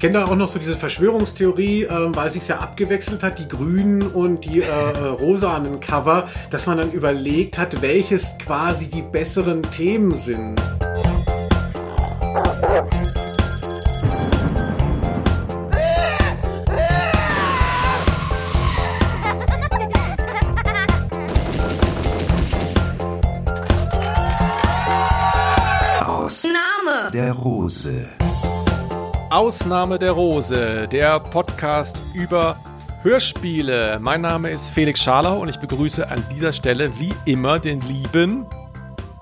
Ich kenne da auch noch so diese Verschwörungstheorie, ähm, weil es sich ja abgewechselt hat, die grünen und die äh, äh, rosanen Cover, dass man dann überlegt hat, welches quasi die besseren Themen sind. Ausnahme der Rose. Ausnahme der Rose, der Podcast über Hörspiele. Mein Name ist Felix Scharlau und ich begrüße an dieser Stelle wie immer den lieben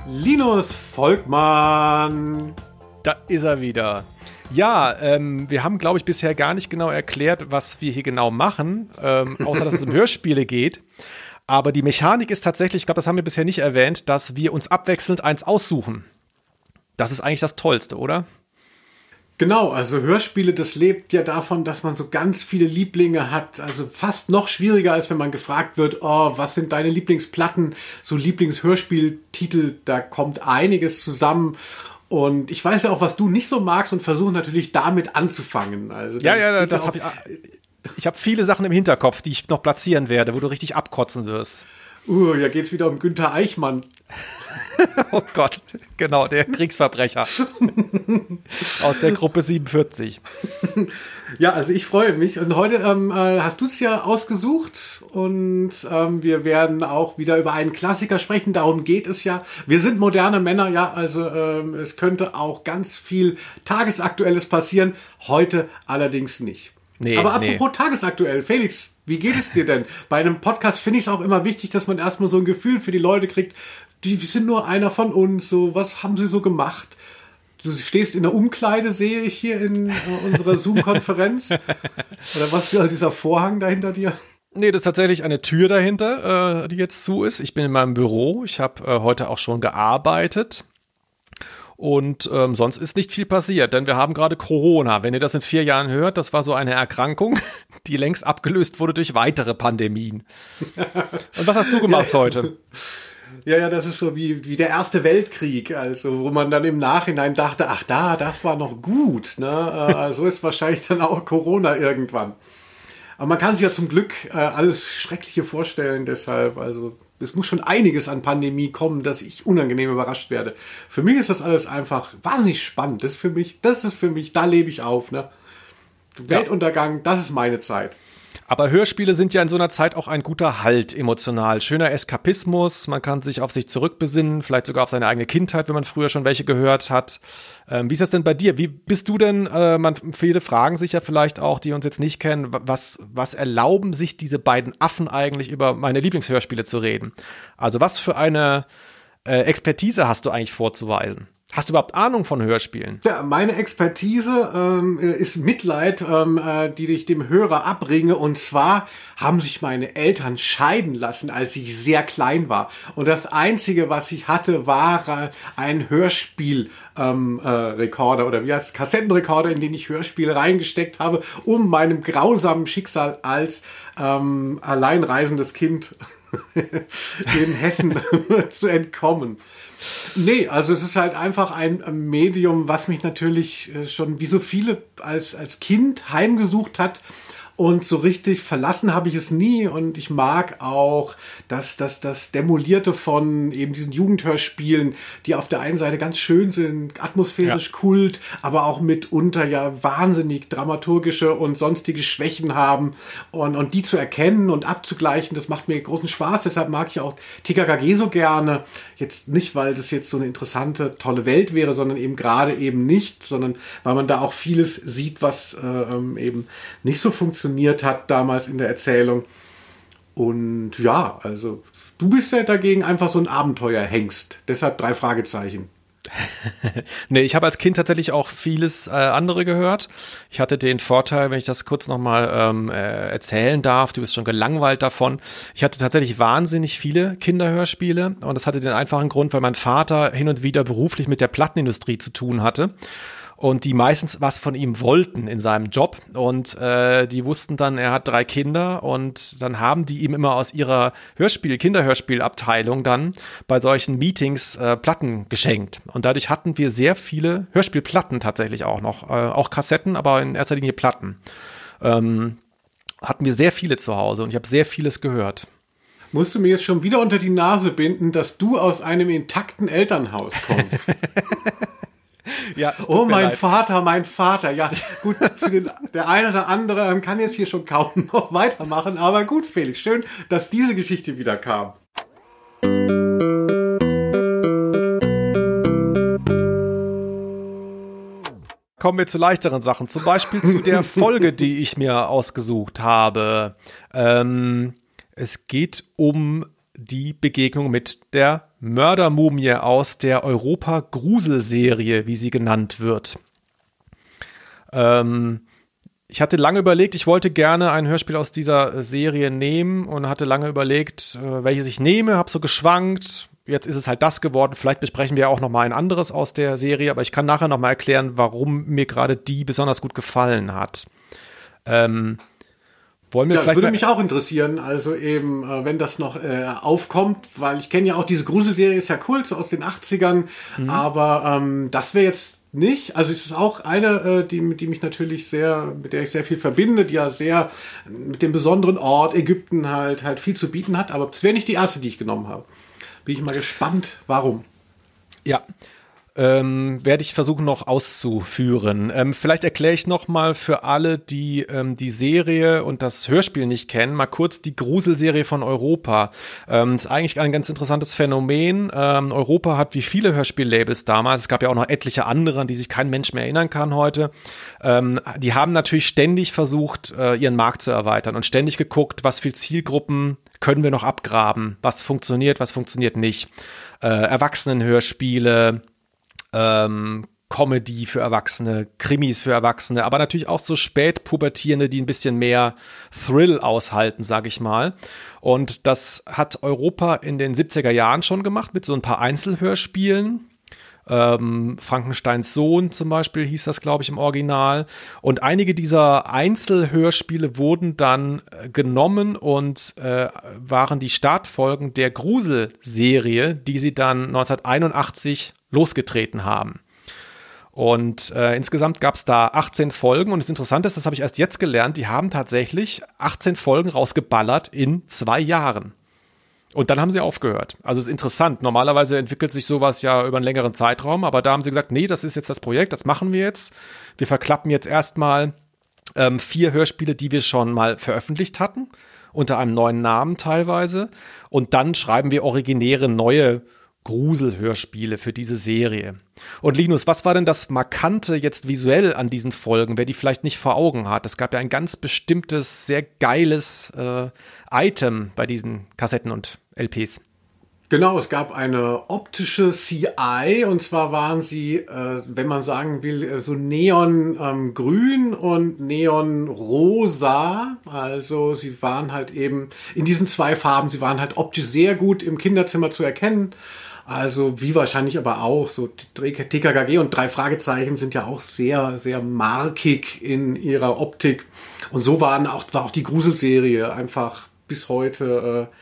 Linus Volkmann. Da ist er wieder. Ja, ähm, wir haben, glaube ich, bisher gar nicht genau erklärt, was wir hier genau machen, ähm, außer dass es um Hörspiele geht. Aber die Mechanik ist tatsächlich, ich glaube, das haben wir bisher nicht erwähnt, dass wir uns abwechselnd eins aussuchen. Das ist eigentlich das Tollste, oder? Genau, also Hörspiele, das lebt ja davon, dass man so ganz viele Lieblinge hat. Also fast noch schwieriger, als wenn man gefragt wird, oh, was sind deine Lieblingsplatten, so Lieblingshörspieltitel, da kommt einiges zusammen. Und ich weiß ja auch, was du nicht so magst und versuche natürlich damit anzufangen. Also ja, ja, das habe ich. Ich habe viele Sachen im Hinterkopf, die ich noch platzieren werde, wo du richtig abkotzen wirst. Uh, ja geht's wieder um Günther Eichmann. oh Gott, genau, der Kriegsverbrecher aus der Gruppe 47. Ja, also ich freue mich. Und heute ähm, äh, hast du es ja ausgesucht und ähm, wir werden auch wieder über einen Klassiker sprechen. Darum geht es ja. Wir sind moderne Männer, ja, also ähm, es könnte auch ganz viel Tagesaktuelles passieren. Heute allerdings nicht. Nee, Aber apropos nee. tagesaktuell, Felix, wie geht es dir denn? Bei einem Podcast finde ich es auch immer wichtig, dass man erstmal so ein Gefühl für die Leute kriegt. Die sind nur einer von uns. So, was haben sie so gemacht? Du stehst in der Umkleide, sehe ich hier in äh, unserer Zoom-Konferenz. Oder was ist dieser Vorhang da hinter dir? Nee, das ist tatsächlich eine Tür dahinter, äh, die jetzt zu ist. Ich bin in meinem Büro. Ich habe äh, heute auch schon gearbeitet. Und ähm, sonst ist nicht viel passiert, denn wir haben gerade Corona. Wenn ihr das in vier Jahren hört, das war so eine Erkrankung, die längst abgelöst wurde durch weitere Pandemien. Und was hast du gemacht heute? Ja, ja, das ist so wie, wie der Erste Weltkrieg, also wo man dann im Nachhinein dachte, ach da, das war noch gut. Ne? Äh, so ist wahrscheinlich dann auch Corona irgendwann. Aber man kann sich ja zum Glück äh, alles Schreckliche vorstellen, deshalb, also es muss schon einiges an Pandemie kommen, dass ich unangenehm überrascht werde. Für mich ist das alles einfach wahnsinnig spannend. Das ist für mich, das ist für mich, da lebe ich auf. Ne? Weltuntergang, das ist meine Zeit. Aber Hörspiele sind ja in so einer Zeit auch ein guter Halt emotional. Schöner Eskapismus, man kann sich auf sich zurückbesinnen, vielleicht sogar auf seine eigene Kindheit, wenn man früher schon welche gehört hat. Ähm, wie ist das denn bei dir? Wie bist du denn, äh, man, viele fragen sich ja vielleicht auch, die uns jetzt nicht kennen, was, was erlauben sich diese beiden Affen eigentlich über meine Lieblingshörspiele zu reden? Also was für eine äh, Expertise hast du eigentlich vorzuweisen? Hast du überhaupt Ahnung von Hörspielen? Ja, meine Expertise ähm, ist Mitleid, ähm, äh, die ich dem Hörer abbringe. Und zwar haben sich meine Eltern scheiden lassen, als ich sehr klein war. Und das Einzige, was ich hatte, war äh, ein Hörspiel. Ähm, äh, Rekorder oder wie heißt Kassettenrekorder, in den ich Hörspiele reingesteckt habe, um meinem grausamen Schicksal als ähm, alleinreisendes Kind in Hessen zu entkommen. Nee, also es ist halt einfach ein Medium, was mich natürlich äh, schon wie so viele als, als Kind heimgesucht hat und so richtig verlassen habe ich es nie und ich mag auch das, das, das Demolierte von eben diesen Jugendhörspielen, die auf der einen Seite ganz schön sind, atmosphärisch ja. kult, aber auch mitunter ja wahnsinnig dramaturgische und sonstige Schwächen haben und, und die zu erkennen und abzugleichen, das macht mir großen Spaß, deshalb mag ich auch TKKG so gerne. Jetzt nicht, weil das jetzt so eine interessante, tolle Welt wäre, sondern eben gerade eben nicht, sondern weil man da auch vieles sieht, was äh, ähm, eben nicht so funktioniert funktioniert hat damals in der Erzählung. Und ja, also du bist ja dagegen einfach so ein Abenteuerhengst. Deshalb drei Fragezeichen. nee, ich habe als Kind tatsächlich auch vieles äh, andere gehört. Ich hatte den Vorteil, wenn ich das kurz nochmal ähm, äh, erzählen darf, du bist schon gelangweilt davon. Ich hatte tatsächlich wahnsinnig viele Kinderhörspiele und das hatte den einfachen Grund, weil mein Vater hin und wieder beruflich mit der Plattenindustrie zu tun hatte. Und die meistens was von ihm wollten in seinem Job und äh, die wussten dann, er hat drei Kinder und dann haben die ihm immer aus ihrer Hörspiel, Kinderhörspielabteilung dann bei solchen Meetings äh, Platten geschenkt und dadurch hatten wir sehr viele Hörspielplatten tatsächlich auch noch, äh, auch Kassetten, aber in erster Linie Platten. Ähm, hatten wir sehr viele zu Hause und ich habe sehr vieles gehört. Musst du mir jetzt schon wieder unter die Nase binden, dass du aus einem intakten Elternhaus kommst? Ja, oh, mein leid. Vater, mein Vater. Ja, gut, für den, der eine oder andere kann jetzt hier schon kaum noch weitermachen, aber gut, Felix, schön, dass diese Geschichte wieder kam. Kommen wir zu leichteren Sachen, zum Beispiel zu der Folge, die ich mir ausgesucht habe. Ähm, es geht um die Begegnung mit der Mördermumie aus der Europa-Grusel-Serie, wie sie genannt wird. Ähm, ich hatte lange überlegt, ich wollte gerne ein Hörspiel aus dieser Serie nehmen und hatte lange überlegt, äh, welches ich nehme, habe so geschwankt. Jetzt ist es halt das geworden. Vielleicht besprechen wir auch noch mal ein anderes aus der Serie, aber ich kann nachher noch mal erklären, warum mir gerade die besonders gut gefallen hat. Ähm, wollen wir ja, das würde mich auch interessieren, also eben, äh, wenn das noch äh, aufkommt, weil ich kenne ja auch diese Gruselserie, ist ja Kult, so aus den 80ern, mhm. aber ähm, das wäre jetzt nicht. Also es ist auch eine, äh, die, die mich natürlich sehr, mit der ich sehr viel verbinde, die ja sehr mit dem besonderen Ort Ägypten halt halt viel zu bieten hat, aber das wäre nicht die erste, die ich genommen habe. Bin ich mal gespannt, warum. Ja, ähm, werde ich versuchen noch auszuführen. Ähm, vielleicht erkläre ich noch mal für alle, die ähm, die Serie und das Hörspiel nicht kennen, mal kurz die Gruselserie von Europa. Ähm, ist eigentlich ein ganz interessantes Phänomen. Ähm, Europa hat wie viele Hörspiellabels damals, es gab ja auch noch etliche andere, an die sich kein Mensch mehr erinnern kann heute, ähm, die haben natürlich ständig versucht, äh, ihren Markt zu erweitern und ständig geguckt, was für Zielgruppen können wir noch abgraben, was funktioniert, was funktioniert nicht. Äh, Erwachsenenhörspiele, ähm, Comedy für Erwachsene, Krimis für Erwachsene, aber natürlich auch so Spätpubertierende, die ein bisschen mehr Thrill aushalten, sag ich mal. Und das hat Europa in den 70er Jahren schon gemacht mit so ein paar Einzelhörspielen. Ähm, Frankensteins Sohn zum Beispiel hieß das, glaube ich, im Original. Und einige dieser Einzelhörspiele wurden dann äh, genommen und äh, waren die Startfolgen der Gruselserie, die sie dann 1981 losgetreten haben. Und äh, insgesamt gab es da 18 Folgen und das Interessante ist, das habe ich erst jetzt gelernt, die haben tatsächlich 18 Folgen rausgeballert in zwei Jahren. Und dann haben sie aufgehört. Also ist interessant. Normalerweise entwickelt sich sowas ja über einen längeren Zeitraum, aber da haben sie gesagt, nee, das ist jetzt das Projekt, das machen wir jetzt. Wir verklappen jetzt erstmal ähm, vier Hörspiele, die wir schon mal veröffentlicht hatten, unter einem neuen Namen teilweise. Und dann schreiben wir originäre neue Gruselhörspiele für diese Serie. Und Linus, was war denn das Markante jetzt visuell an diesen Folgen, wer die vielleicht nicht vor Augen hat? Es gab ja ein ganz bestimmtes, sehr geiles äh, Item bei diesen Kassetten und LPs. Genau, es gab eine optische CI und zwar waren sie, äh, wenn man sagen will, äh, so neongrün ähm, und neonrosa. Also sie waren halt eben in diesen zwei Farben, sie waren halt optisch sehr gut im Kinderzimmer zu erkennen. Also wie wahrscheinlich aber auch so TKKG und drei Fragezeichen sind ja auch sehr, sehr markig in ihrer Optik. Und so waren auch, war auch die Gruselserie einfach bis heute, äh,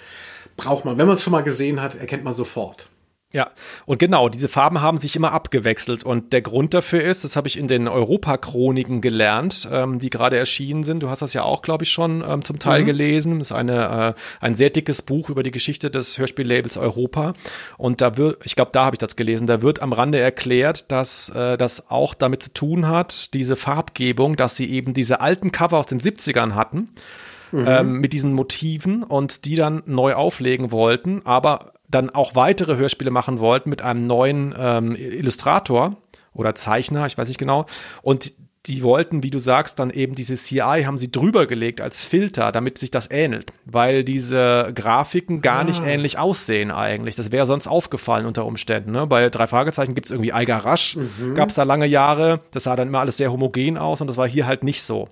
braucht man. Wenn man es schon mal gesehen hat, erkennt man sofort. Ja, und genau, diese Farben haben sich immer abgewechselt. Und der Grund dafür ist, das habe ich in den Europa-Chroniken gelernt, ähm, die gerade erschienen sind. Du hast das ja auch, glaube ich, schon ähm, zum Teil mhm. gelesen. Das ist eine, äh, ein sehr dickes Buch über die Geschichte des Hörspiellabels Europa. Und da wird, ich glaube, da habe ich das gelesen, da wird am Rande erklärt, dass äh, das auch damit zu tun hat, diese Farbgebung, dass sie eben diese alten Cover aus den 70ern hatten. Mhm. Ähm, mit diesen Motiven und die dann neu auflegen wollten, aber dann auch weitere Hörspiele machen wollten mit einem neuen ähm, Illustrator oder Zeichner, ich weiß nicht genau. Und die wollten, wie du sagst, dann eben diese CI haben sie drüber gelegt als Filter, damit sich das ähnelt, weil diese Grafiken gar ah. nicht ähnlich aussehen eigentlich. Das wäre sonst aufgefallen unter Umständen. Ne? Bei drei Fragezeichen gibt es irgendwie Eiger Rasch, mhm. gab es da lange Jahre. Das sah dann immer alles sehr homogen aus und das war hier halt nicht so.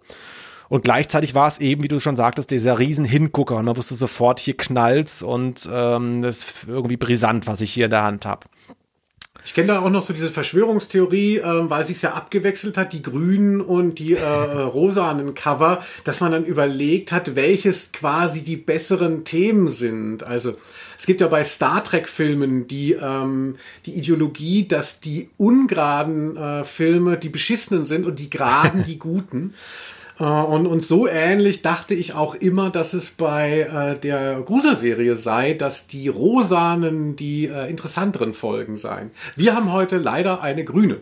Und gleichzeitig war es eben, wie du schon sagtest, dieser riesen Hingucker. Und man wusste sofort, hier knallt's und ähm, das ist irgendwie brisant, was ich hier in der Hand habe. Ich kenne da auch noch so diese Verschwörungstheorie, äh, weil sich ja abgewechselt hat, die grünen und die äh, rosanen Cover, dass man dann überlegt hat, welches quasi die besseren Themen sind. Also es gibt ja bei Star Trek-Filmen die, ähm, die Ideologie, dass die ungeraden äh, Filme die beschissenen sind und die geraden die guten. Äh, und, und so ähnlich dachte ich auch immer, dass es bei äh, der Gruselserie sei, dass die rosanen die äh, interessanteren Folgen seien. Wir haben heute leider eine grüne.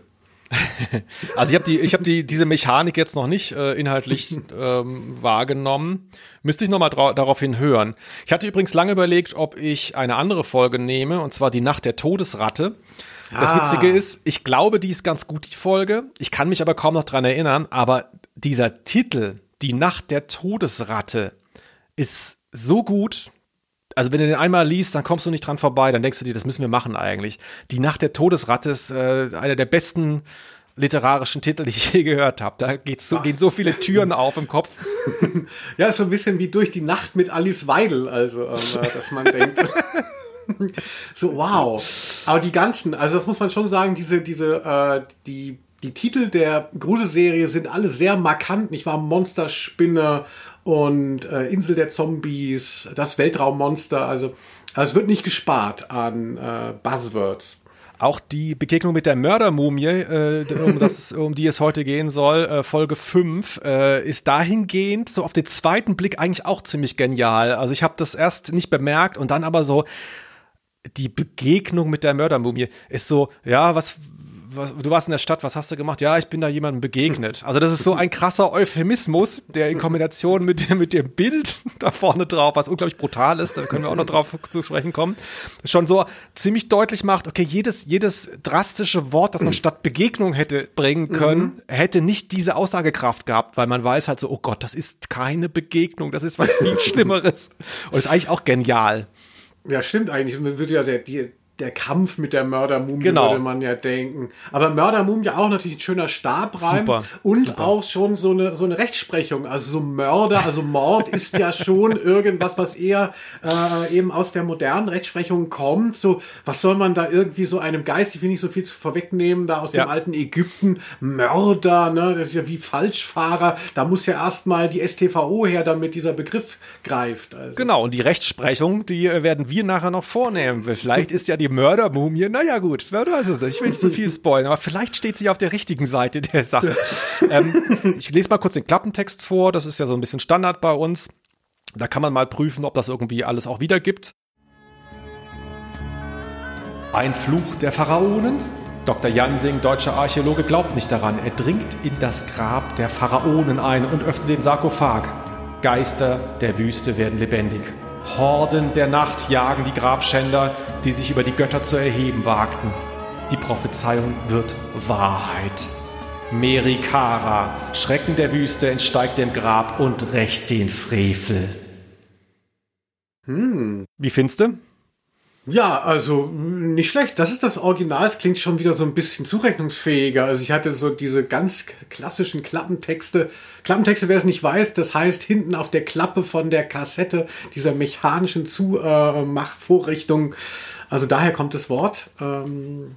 also ich habe die, ich habe die diese Mechanik jetzt noch nicht äh, inhaltlich ähm, wahrgenommen. Müsste ich noch mal daraufhin hören. Ich hatte übrigens lange überlegt, ob ich eine andere Folge nehme, und zwar die Nacht der Todesratte. Das ah. Witzige ist, ich glaube, die ist ganz gut, die Folge. Ich kann mich aber kaum noch dran erinnern. Aber dieser Titel, die Nacht der Todesratte, ist so gut. Also wenn du den einmal liest, dann kommst du nicht dran vorbei. Dann denkst du dir, das müssen wir machen eigentlich. Die Nacht der Todesratte ist äh, einer der besten literarischen Titel, die ich je gehört habe. Da so, gehen so viele Türen auf im Kopf. Ja, ist so ein bisschen wie durch die Nacht mit Alice Weidel, also ähm, dass man denkt. so wow. Aber die ganzen, also das muss man schon sagen, diese diese äh, die die Titel der Gruselserie sind alle sehr markant. Nicht wahr? Monsterspinne und äh, Insel der Zombies, das Weltraummonster. Also, also es wird nicht gespart an äh, Buzzwords. Auch die Begegnung mit der Mördermumie, äh, um, das, um die es heute gehen soll, äh, Folge 5, äh, ist dahingehend so auf den zweiten Blick eigentlich auch ziemlich genial. Also ich habe das erst nicht bemerkt und dann aber so die Begegnung mit der Mördermumie ist so, ja, was, was, du warst in der Stadt, was hast du gemacht? Ja, ich bin da jemandem begegnet. Also das ist so ein krasser Euphemismus, der in Kombination mit dem, mit dem Bild da vorne drauf, was unglaublich brutal ist, da können wir auch noch drauf zu sprechen kommen, schon so ziemlich deutlich macht, okay, jedes, jedes drastische Wort, das man statt Begegnung hätte bringen können, mhm. hätte nicht diese Aussagekraft gehabt, weil man weiß halt so, oh Gott, das ist keine Begegnung, das ist was viel Schlimmeres. Und ist eigentlich auch genial. Ja, stimmt eigentlich. Man würde ja der, die, der Kampf mit der Mördermumie, genau. würde man ja denken. Aber Mördermumie auch natürlich ein schöner Stabreim super, und super. auch schon so eine, so eine Rechtsprechung. Also so Mörder, also Mord ist ja schon irgendwas, was eher äh, eben aus der modernen Rechtsprechung kommt. So, was soll man da irgendwie so einem Geist, ich will nicht so viel vorwegnehmen, da aus ja. dem alten Ägypten, Mörder, ne, das ist ja wie Falschfahrer, da muss ja erstmal die STVO her, damit dieser Begriff greift. Also. Genau, und die Rechtsprechung, die äh, werden wir nachher noch vornehmen. Vielleicht ist ja die Mördermumie, naja gut, wer weiß es nicht, ich will nicht zu viel spoilern, aber vielleicht steht sie auf der richtigen Seite der Sache. ähm, ich lese mal kurz den Klappentext vor, das ist ja so ein bisschen Standard bei uns. Da kann man mal prüfen, ob das irgendwie alles auch wiedergibt. Ein Fluch der Pharaonen? Dr. Jansing, deutscher Archäologe, glaubt nicht daran. Er dringt in das Grab der Pharaonen ein und öffnet den Sarkophag. Geister der Wüste werden lebendig. Horden der Nacht jagen die Grabschänder, die sich über die Götter zu erheben wagten. Die Prophezeiung wird Wahrheit. Merikara, Schrecken der Wüste, entsteigt dem Grab und rächt den Frevel. Hm. Wie findest du? Ja, also nicht schlecht. Das ist das Original. Es klingt schon wieder so ein bisschen zurechnungsfähiger. Also ich hatte so diese ganz klassischen Klappentexte. Klappentexte, wer es nicht weiß, das heißt hinten auf der Klappe von der Kassette dieser mechanischen Zumachvorrichtung. Also daher kommt das Wort. Ähm,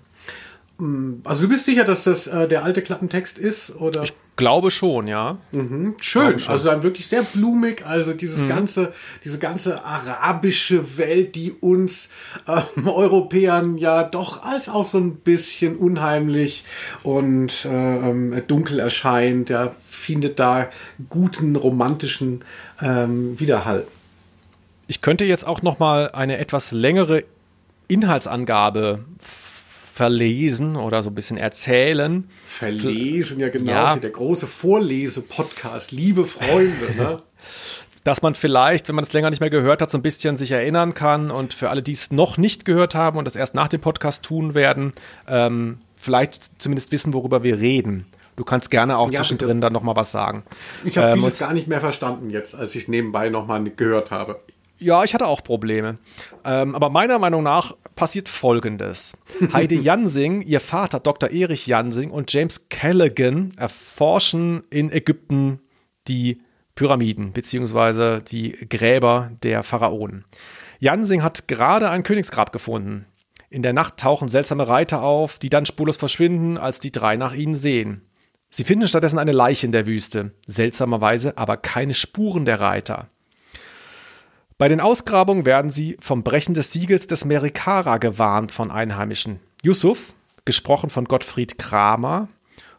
Mm, also du bist sicher, dass das äh, der alte Klappentext ist, oder? Ich glaube schon, ja. Mhm, schön. Schon. Also dann wirklich sehr blumig. Also dieses mhm. ganze, diese ganze arabische Welt, die uns ähm, Europäern ja doch als auch so ein bisschen unheimlich und äh, dunkel erscheint, ja, findet da guten romantischen ähm, Widerhall. Ich könnte jetzt auch noch mal eine etwas längere Inhaltsangabe verlesen oder so ein bisschen erzählen. Verlesen, ja genau, ja. der große Vorlese-Podcast, liebe Freunde. Ne? dass man vielleicht, wenn man es länger nicht mehr gehört hat, so ein bisschen sich erinnern kann und für alle, die es noch nicht gehört haben und das erst nach dem Podcast tun werden, ähm, vielleicht zumindest wissen, worüber wir reden. Du kannst gerne auch ja, zwischendrin bitte. dann noch mal was sagen. Ich habe ähm, gar nicht mehr verstanden jetzt, als ich es nebenbei noch mal gehört habe. Ja, ich hatte auch Probleme. Ähm, aber meiner Meinung nach passiert Folgendes. Heidi Jansing, ihr Vater Dr. Erich Jansing und James Callaghan erforschen in Ägypten die Pyramiden beziehungsweise die Gräber der Pharaonen. Jansing hat gerade ein Königsgrab gefunden. In der Nacht tauchen seltsame Reiter auf, die dann spurlos verschwinden, als die drei nach ihnen sehen. Sie finden stattdessen eine Leiche in der Wüste, seltsamerweise aber keine Spuren der Reiter. Bei den Ausgrabungen werden sie vom Brechen des Siegels des Merikara gewarnt von Einheimischen. Yusuf, gesprochen von Gottfried Kramer,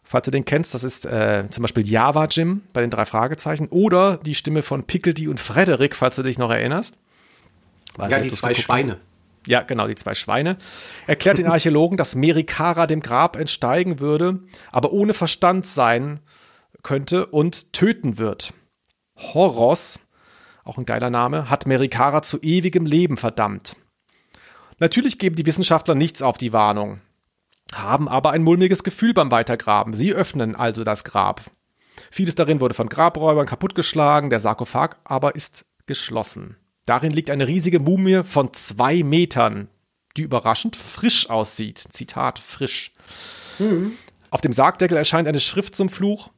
falls du den kennst, das ist äh, zum Beispiel Java Jim bei den drei Fragezeichen oder die Stimme von Pickledy und Frederik, falls du dich noch erinnerst. Weiß ja, die zwei Schweine. Hast. Ja, genau, die zwei Schweine. Erklärt den Archäologen, dass Merikara dem Grab entsteigen würde, aber ohne Verstand sein könnte und töten wird. Horos, auch ein geiler Name, hat Merikara zu ewigem Leben verdammt. Natürlich geben die Wissenschaftler nichts auf die Warnung, haben aber ein mulmiges Gefühl beim Weitergraben. Sie öffnen also das Grab. Vieles darin wurde von Grabräubern kaputtgeschlagen, der Sarkophag aber ist geschlossen. Darin liegt eine riesige Mumie von zwei Metern, die überraschend frisch aussieht. Zitat, frisch. Mhm. Auf dem Sargdeckel erscheint eine Schrift zum Fluch.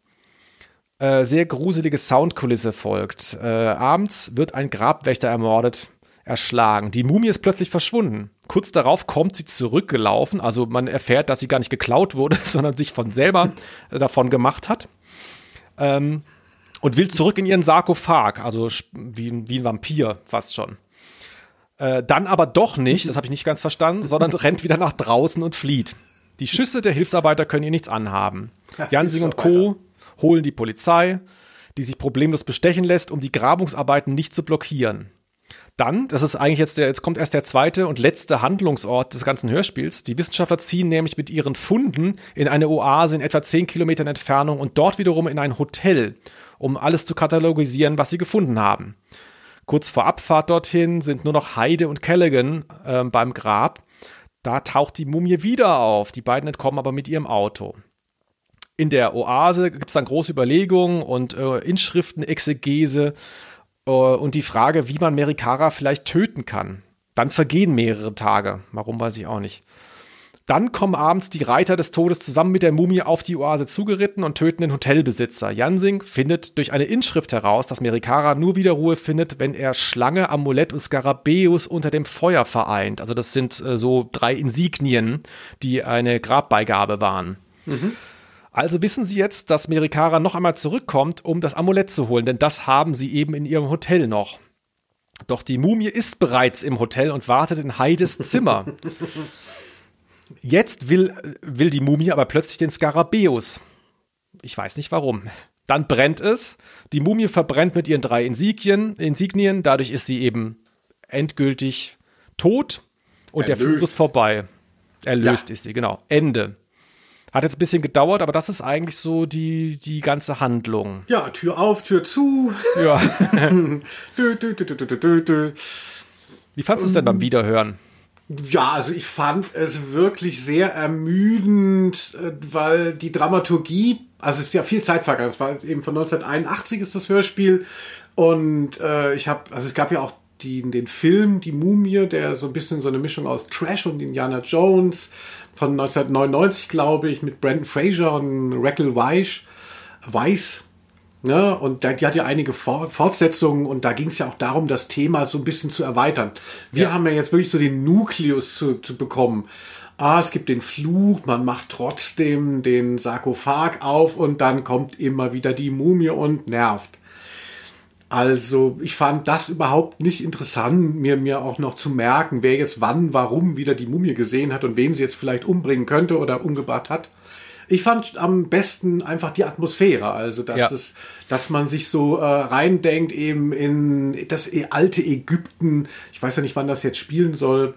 Äh, sehr gruselige Soundkulisse folgt. Äh, abends wird ein Grabwächter ermordet, erschlagen. Die Mumie ist plötzlich verschwunden. Kurz darauf kommt sie zurückgelaufen. Also man erfährt, dass sie gar nicht geklaut wurde, sondern sich von selber davon gemacht hat. Ähm, und will zurück in ihren Sarkophag, also wie, wie ein Vampir fast schon. Äh, dann aber doch nicht, das habe ich nicht ganz verstanden, sondern rennt wieder nach draußen und flieht. Die Schüsse der Hilfsarbeiter können ihr nichts anhaben. Jansing und Co. holen die Polizei, die sich problemlos bestechen lässt, um die Grabungsarbeiten nicht zu blockieren. Dann, das ist eigentlich jetzt der, jetzt kommt erst der zweite und letzte Handlungsort des ganzen Hörspiels. Die Wissenschaftler ziehen nämlich mit ihren Funden in eine Oase in etwa zehn Kilometern Entfernung und dort wiederum in ein Hotel um alles zu katalogisieren, was sie gefunden haben. Kurz vor Abfahrt dorthin sind nur noch Heide und Callaghan äh, beim Grab. Da taucht die Mumie wieder auf. Die beiden entkommen aber mit ihrem Auto. In der Oase gibt es dann große Überlegungen und äh, Inschriften, Exegese äh, und die Frage, wie man Merikara vielleicht töten kann. Dann vergehen mehrere Tage. Warum weiß ich auch nicht. Dann kommen abends die Reiter des Todes zusammen mit der Mumie auf die Oase zugeritten und töten den Hotelbesitzer. Jansing findet durch eine Inschrift heraus, dass Merikara nur wieder Ruhe findet, wenn er Schlange, Amulett und Skarabäus unter dem Feuer vereint. Also das sind äh, so drei Insignien, die eine Grabbeigabe waren. Mhm. Also wissen Sie jetzt, dass Merikara noch einmal zurückkommt, um das Amulett zu holen, denn das haben sie eben in ihrem Hotel noch. Doch die Mumie ist bereits im Hotel und wartet in Heides Zimmer. Jetzt will, will die Mumie aber plötzlich den Skarabäus. Ich weiß nicht warum. Dann brennt es. Die Mumie verbrennt mit ihren drei Insignien. Insignien. Dadurch ist sie eben endgültig tot und Erlöst. der Fluch ist vorbei. Erlöst ja. ist sie, genau. Ende. Hat jetzt ein bisschen gedauert, aber das ist eigentlich so die, die ganze Handlung. Ja, Tür auf, Tür zu. Ja. Wie fandest du es denn beim Wiederhören? Ja, also ich fand es wirklich sehr ermüdend, äh, weil die Dramaturgie, also es ist ja viel Zeit vergangen, es war eben von 1981 ist das Hörspiel und äh, ich habe, also es gab ja auch die, den Film Die Mumie, der so ein bisschen so eine Mischung aus Trash und Indiana Jones von 1999, glaube ich, mit Brandon Fraser und Raquel Weiss, Weiss Ne? Und da, die hat ja einige Fortsetzungen und da ging es ja auch darum, das Thema so ein bisschen zu erweitern. Wir ja. haben ja jetzt wirklich so den Nukleus zu, zu bekommen. Ah, es gibt den Fluch, man macht trotzdem den Sarkophag auf und dann kommt immer wieder die Mumie und nervt. Also ich fand das überhaupt nicht interessant, mir, mir auch noch zu merken, wer jetzt wann, warum wieder die Mumie gesehen hat und wen sie jetzt vielleicht umbringen könnte oder umgebracht hat. Ich fand am besten einfach die Atmosphäre, also dass ja. es, dass man sich so äh, reindenkt eben in das e, alte Ägypten. Ich weiß ja nicht, wann das jetzt spielen soll.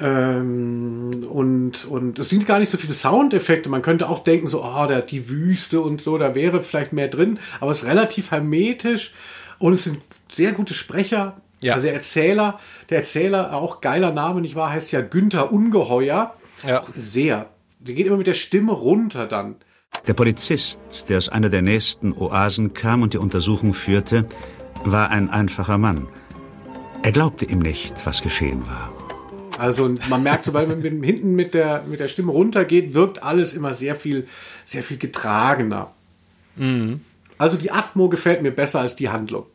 Ähm, und und es sind gar nicht so viele Soundeffekte. Man könnte auch denken so, oh, da die Wüste und so, da wäre vielleicht mehr drin. Aber es ist relativ hermetisch und es sind sehr gute Sprecher. Ja. Also der Erzähler, der Erzähler, auch geiler Name, nicht wahr, heißt ja Günther Ungeheuer. Ja. Auch sehr der geht immer mit der Stimme runter dann. Der Polizist, der aus einer der nächsten Oasen kam und die Untersuchung führte, war ein einfacher Mann. Er glaubte ihm nicht, was geschehen war. Also man merkt, sobald man mit, hinten mit der, mit der Stimme runtergeht, wirkt alles immer sehr viel, sehr viel getragener. Mhm. Also die Atmo gefällt mir besser als die Handlung.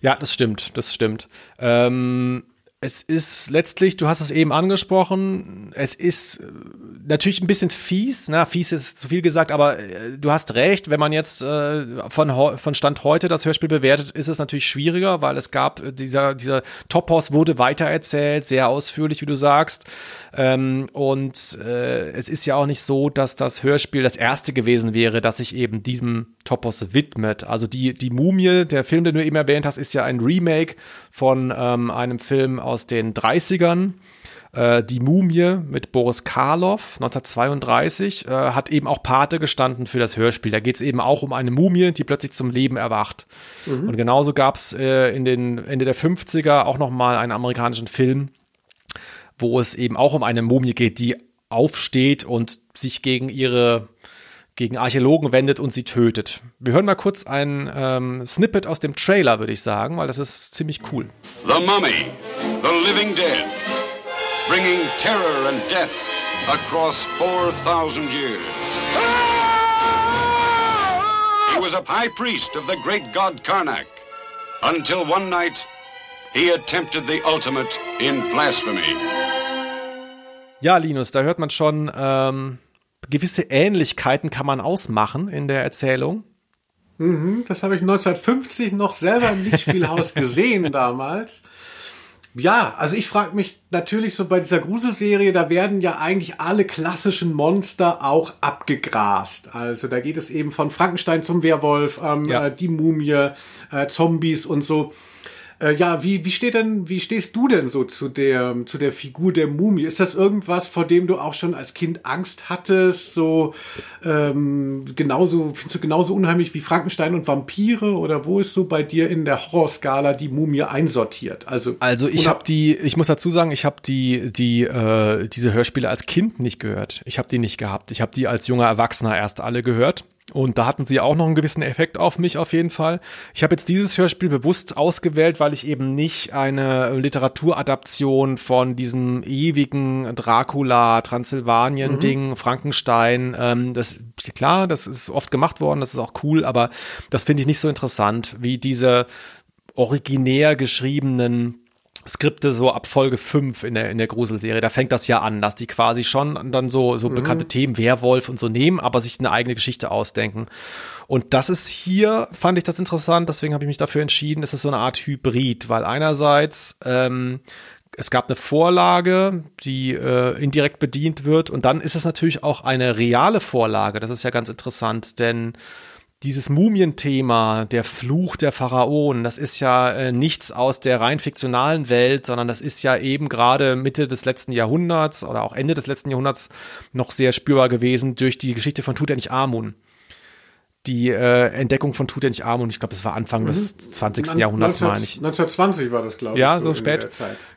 Ja, das stimmt, das stimmt. Ähm, es ist letztlich, du hast es eben angesprochen, es ist äh, natürlich ein bisschen fies, na, fies ist zu viel gesagt, aber äh, du hast recht, wenn man jetzt äh, von, von Stand heute das Hörspiel bewertet, ist es natürlich schwieriger, weil es gab, äh, dieser, dieser Topos wurde weitererzählt, sehr ausführlich, wie du sagst. Ähm, und äh, es ist ja auch nicht so, dass das Hörspiel das erste gewesen wäre, das sich eben diesem Topos widmet. Also die, die Mumie, der Film, den du eben erwähnt hast, ist ja ein Remake von ähm, einem Film aus den 30ern. Äh, die Mumie mit Boris Karloff 1932 äh, hat eben auch Pate gestanden für das Hörspiel. Da geht es eben auch um eine Mumie, die plötzlich zum Leben erwacht. Mhm. Und genauso gab es äh, in den Ende der 50er auch noch mal einen amerikanischen Film, wo es eben auch um eine Mumie geht, die aufsteht und sich gegen ihre gegen Archäologen wendet und sie tötet. Wir hören mal kurz ein ähm, Snippet aus dem Trailer, würde ich sagen, weil das ist ziemlich cool. The Mummy, the Living Dead, bringing terror and death across 4,000 years. He was a high priest of the great god Karnak, until one night he attempted the ultimate in blasphemy. Ja, Linus, da hört man schon, ähm, gewisse Ähnlichkeiten kann man ausmachen in der Erzählung. Mhm, das habe ich 1950 noch selber im Lichtspielhaus gesehen damals. Ja, also ich frage mich natürlich so bei dieser Gruselserie, da werden ja eigentlich alle klassischen Monster auch abgegrast. Also da geht es eben von Frankenstein zum Werwolf, ähm, ja. äh, die Mumie, äh, Zombies und so. Äh, ja, wie, wie steht denn, wie stehst du denn so zu der, zu der Figur der Mumie? Ist das irgendwas, vor dem du auch schon als Kind Angst hattest? So, ähm, genauso, findest du genauso unheimlich wie Frankenstein und Vampire? Oder wo ist so bei dir in der Horrorskala die Mumie einsortiert? Also, also ich habe die, ich muss dazu sagen, ich habe die, die, äh, diese Hörspiele als Kind nicht gehört. Ich habe die nicht gehabt. Ich habe die als junger Erwachsener erst alle gehört. Und da hatten sie auch noch einen gewissen Effekt auf mich auf jeden Fall. Ich habe jetzt dieses Hörspiel bewusst ausgewählt, weil ich eben nicht eine Literaturadaption von diesem ewigen Dracula, Transsilvanien-Ding, mhm. Frankenstein, ähm, das klar, das ist oft gemacht worden, das ist auch cool, aber das finde ich nicht so interessant wie diese originär geschriebenen Skripte so ab Folge 5 in der, in der Gruselserie. Da fängt das ja an, dass die quasi schon dann so, so mhm. bekannte Themen, Werwolf und so nehmen, aber sich eine eigene Geschichte ausdenken. Und das ist hier, fand ich das interessant, deswegen habe ich mich dafür entschieden, es ist so eine Art Hybrid, weil einerseits ähm, es gab eine Vorlage, die äh, indirekt bedient wird und dann ist es natürlich auch eine reale Vorlage. Das ist ja ganz interessant, denn dieses Mumienthema, der Fluch der Pharaonen, das ist ja äh, nichts aus der rein fiktionalen Welt, sondern das ist ja eben gerade Mitte des letzten Jahrhunderts oder auch Ende des letzten Jahrhunderts noch sehr spürbar gewesen durch die Geschichte von Tutanchamun. Die äh, Entdeckung von Tutanchamun, ich glaube, das war Anfang mhm. des 20. An, Jahrhunderts, 19, meine ich. 1920 war das, glaube ich. Ja, so, so spät.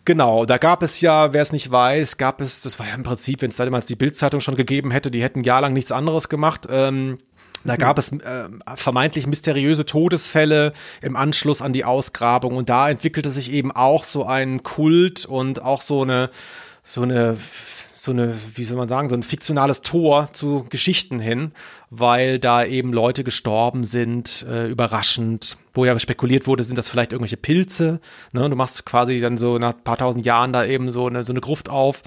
Genau, da gab es ja, wer es nicht weiß, gab es, das war ja im Prinzip, wenn es damals die Bildzeitung schon gegeben hätte, die hätten jahrelang nichts anderes gemacht. Ähm, da gab es äh, vermeintlich mysteriöse Todesfälle im Anschluss an die Ausgrabung. Und da entwickelte sich eben auch so ein Kult und auch so eine so eine so eine, wie soll man sagen, so ein fiktionales Tor zu Geschichten hin, weil da eben Leute gestorben sind, äh, überraschend, wo ja spekuliert wurde, sind das vielleicht irgendwelche Pilze, ne? Du machst quasi dann so nach ein paar tausend Jahren da eben so eine, so eine Gruft auf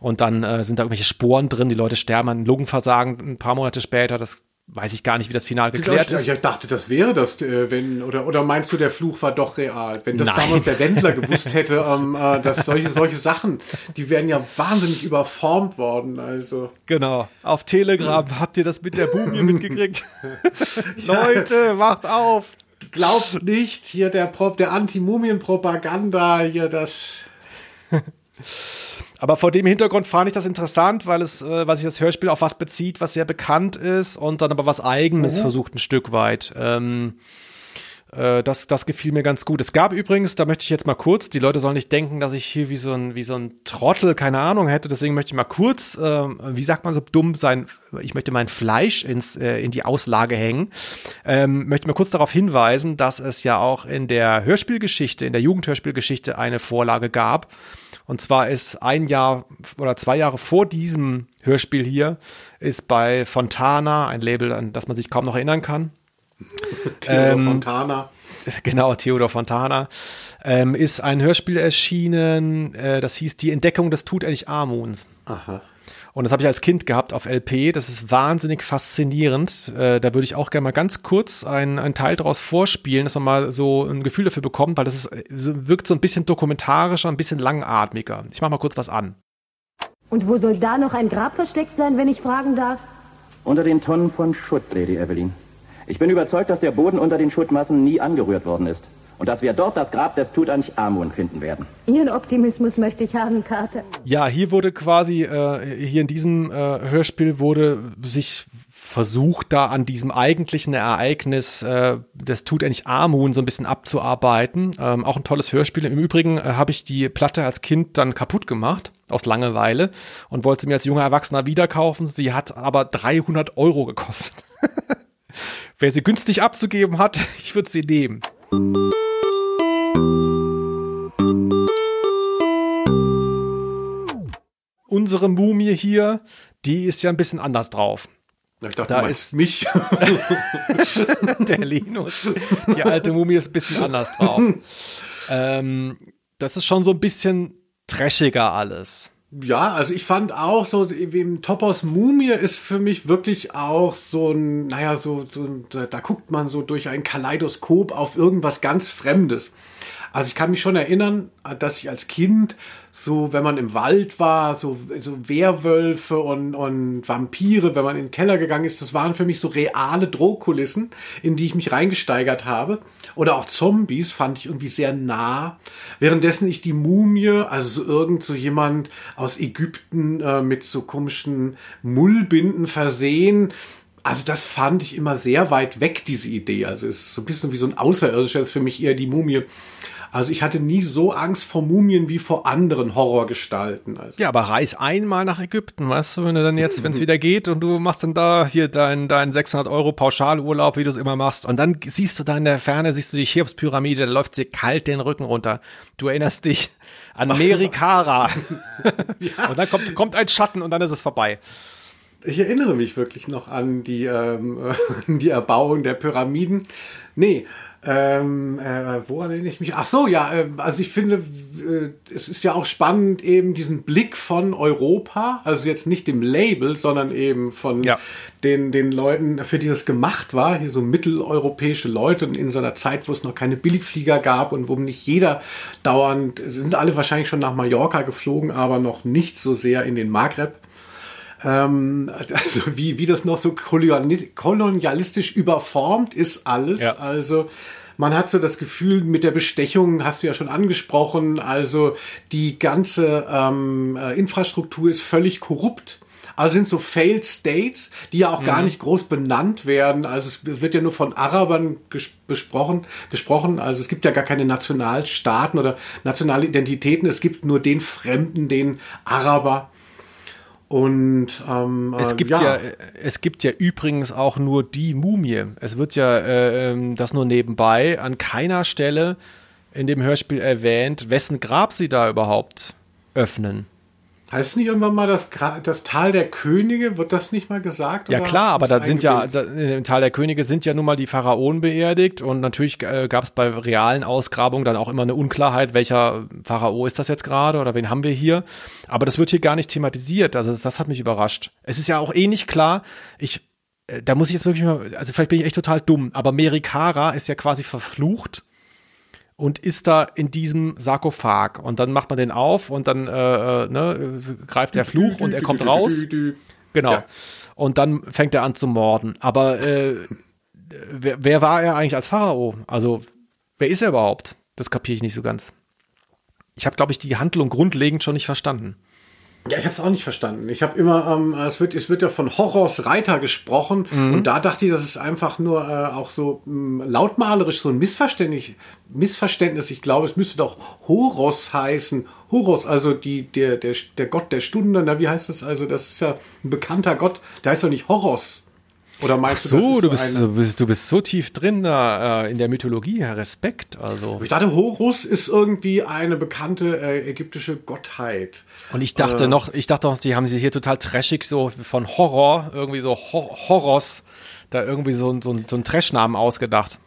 und dann äh, sind da irgendwelche Sporen drin, die Leute sterben an Lungenversagen ein paar Monate später, das weiß ich gar nicht, wie das Final geklärt ich, ist. Ich dachte, das wäre das, äh, wenn oder oder meinst du, der Fluch war doch real? Wenn das Nein. damals der Wendler gewusst hätte, ähm, äh, dass solche solche Sachen, die wären ja wahnsinnig überformt worden. Also genau. Auf Telegram habt ihr das mit der Mumie mitgekriegt? Leute, wacht auf! Glaubt nicht, hier der Prop, der Anti-Mumien-Propaganda, hier das. Aber vor dem Hintergrund fand ich das interessant, weil es, äh, was sich das Hörspiel auf was bezieht, was sehr bekannt ist und dann aber was Eigenes mhm. versucht ein Stück weit. Ähm, äh, das, das gefiel mir ganz gut. Es gab übrigens, da möchte ich jetzt mal kurz, die Leute sollen nicht denken, dass ich hier wie so ein, wie so ein Trottel, keine Ahnung hätte, deswegen möchte ich mal kurz, äh, wie sagt man so dumm sein, ich möchte mein Fleisch ins, äh, in die Auslage hängen. Ähm, möchte mal kurz darauf hinweisen, dass es ja auch in der Hörspielgeschichte, in der Jugendhörspielgeschichte eine Vorlage gab und zwar ist ein Jahr oder zwei Jahre vor diesem Hörspiel hier, ist bei Fontana, ein Label, an das man sich kaum noch erinnern kann. ähm, Fontana. genau, Theodor Fontana, ähm, ist ein Hörspiel erschienen, äh, das hieß Die Entdeckung des Tutanchamuns. Aha. Und das habe ich als Kind gehabt auf LP. Das ist wahnsinnig faszinierend. Äh, da würde ich auch gerne mal ganz kurz einen, Teil daraus vorspielen, dass man mal so ein Gefühl dafür bekommt, weil das ist, so, wirkt so ein bisschen dokumentarischer, ein bisschen langatmiger. Ich mache mal kurz was an. Und wo soll da noch ein Grab versteckt sein, wenn ich fragen darf? Unter den Tonnen von Schutt, Lady Evelyn. Ich bin überzeugt, dass der Boden unter den Schuttmassen nie angerührt worden ist. Und dass wir dort das Grab des Tutanchamun finden werden. Ihren Optimismus möchte ich haben, Carter. Ja, hier wurde quasi, äh, hier in diesem äh, Hörspiel wurde sich versucht, da an diesem eigentlichen Ereignis äh, des Tutanchamun so ein bisschen abzuarbeiten. Ähm, auch ein tolles Hörspiel. Im Übrigen äh, habe ich die Platte als Kind dann kaputt gemacht, aus Langeweile, und wollte sie mir als junger Erwachsener wieder kaufen. Sie hat aber 300 Euro gekostet. Wer sie günstig abzugeben hat, ich würde sie nehmen. Unsere Mumie hier, die ist ja ein bisschen anders drauf. Ich dachte, Da ist- mich. Der Linus. Die alte Mumie ist ein bisschen anders drauf. Ähm, das ist schon so ein bisschen trashiger alles. Ja, also ich fand auch so, im Topos Mumie ist für mich wirklich auch so ein, naja, so, so ein- da, da guckt man so durch ein Kaleidoskop auf irgendwas ganz Fremdes. Also ich kann mich schon erinnern, dass ich als Kind so, wenn man im Wald war, so, so Werwölfe und, und Vampire, wenn man in den Keller gegangen ist, das waren für mich so reale Drohkulissen, in die ich mich reingesteigert habe. Oder auch Zombies fand ich irgendwie sehr nah. Währenddessen ich die Mumie, also so irgend so jemand aus Ägypten äh, mit so komischen Mullbinden versehen, also das fand ich immer sehr weit weg, diese Idee. Also es ist so ein bisschen wie so ein Außerirdischer, ist für mich eher die Mumie. Also ich hatte nie so Angst vor Mumien wie vor anderen Horrorgestalten. Also Ja, aber reis einmal nach Ägypten, weißt du, wenn du dann jetzt, wenn es wieder geht und du machst dann da hier deinen dein 600 Euro Pauschalurlaub, wie du es immer machst, und dann siehst du da in der Ferne, siehst du die Cheops-Pyramide, da läuft sie kalt den Rücken runter. Du erinnerst dich an Merikara. Und dann kommt, kommt ein Schatten und dann ist es vorbei. Ich erinnere mich wirklich noch an die, ähm, äh, die Erbauung der Pyramiden. Nee, ähm, äh, woran erinnere ich mich? Ach so, ja, äh, also ich finde, äh, es ist ja auch spannend, eben diesen Blick von Europa, also jetzt nicht dem Label, sondern eben von Ja. den, den Leuten, für die das gemacht war, hier so mitteleuropäische Leute und in so einer Zeit, wo es noch keine Billigflieger gab und wo nicht jeder dauernd, sind alle wahrscheinlich schon nach Mallorca geflogen, aber noch nicht so sehr in den Maghreb. Ähm, also wie, wie das noch so koloniali- kolonialistisch überformt ist alles. Ja. Also man hat so das Gefühl, mit der Bestechung hast du ja schon angesprochen, also die ganze ähm, äh, Infrastruktur ist völlig korrupt. Also sind so Failed States, die ja auch gar nicht groß benannt werden. Also es wird ja nur von Arabern ges besprochen, gesprochen. Also es gibt ja gar keine Nationalstaaten oder nationale Identitäten. Es gibt nur den Fremden, den Araber. Und ähm, Es äh, gibt ja. es gibt ja übrigens auch nur die Mumie. Es wird ja äh, ähm, das nur nebenbei an keiner Stelle in dem Hörspiel erwähnt, wessen Grab sie da überhaupt öffnen. Heißt nicht irgendwann mal das, das Tal der Könige? Wird das nicht mal gesagt? Ja klar, aber da sind ja, da, im Tal der Könige sind ja nun mal die Pharaonen beerdigt und natürlich äh, gab es bei realen Ausgrabungen dann auch immer eine Unklarheit, welcher Pharao ist das jetzt gerade oder wen haben wir hier. Aber das wird hier gar nicht thematisiert, also das, das hat mich überrascht. Es ist ja auch eh nicht klar, ich, äh, da muss ich jetzt wirklich mal, also vielleicht bin ich echt total dumm, aber Merikara ist ja quasi verflucht und ist da in diesem Sarkophag und dann macht man den auf und dann äh, äh, ne, greift der Fluch und er kommt raus. Genau. Ja. Und dann fängt er an zu morden. Aber äh, wer, wer war er eigentlich als Pharao? Also, wer ist er überhaupt? Das kapiere ich nicht so ganz. Ich habe, glaube ich, die Handlung grundlegend schon nicht verstanden. Ja, ich habe es auch nicht verstanden. Ich habe immer, ähm, es wird, es wird ja von Horrors Reiter gesprochen Mhm. und da dachte ich, das ist einfach nur äh, auch so mh, lautmalerisch so ein Missverständnis. Missverständnis. Ich glaube, es müsste doch Horos heißen. Horos, also die der der der Gott der Stunde. Na, wie heißt das? Also das ist ja ein bekannter Gott. Der heißt doch nicht Horos. Oder meinst So, du, du das ist bist, du bist, du bist so tief drin da, äh, in der Mythologie, Herr Respekt. Also. Ich dachte, Horus ist irgendwie eine bekannte äh, ägyptische Gottheit. Und ich dachte noch, ich dachte noch, die haben sich hier total trashig so von Horror, irgendwie so Ho Horrors, da irgendwie so, so, so einen Trashnamen ausgedacht.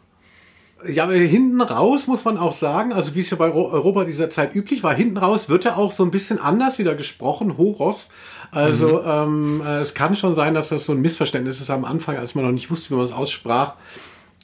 Ja, aber hinten raus muss man auch sagen, also wie es ja bei Ro- Europa dieser Zeit üblich war, hinten raus wird er auch so ein bisschen anders wieder gesprochen, Horos. Also ähm, äh, es kann schon sein, dass das so ein Missverständnis ist am Anfang, als man noch nicht wusste, wie man es aussprach.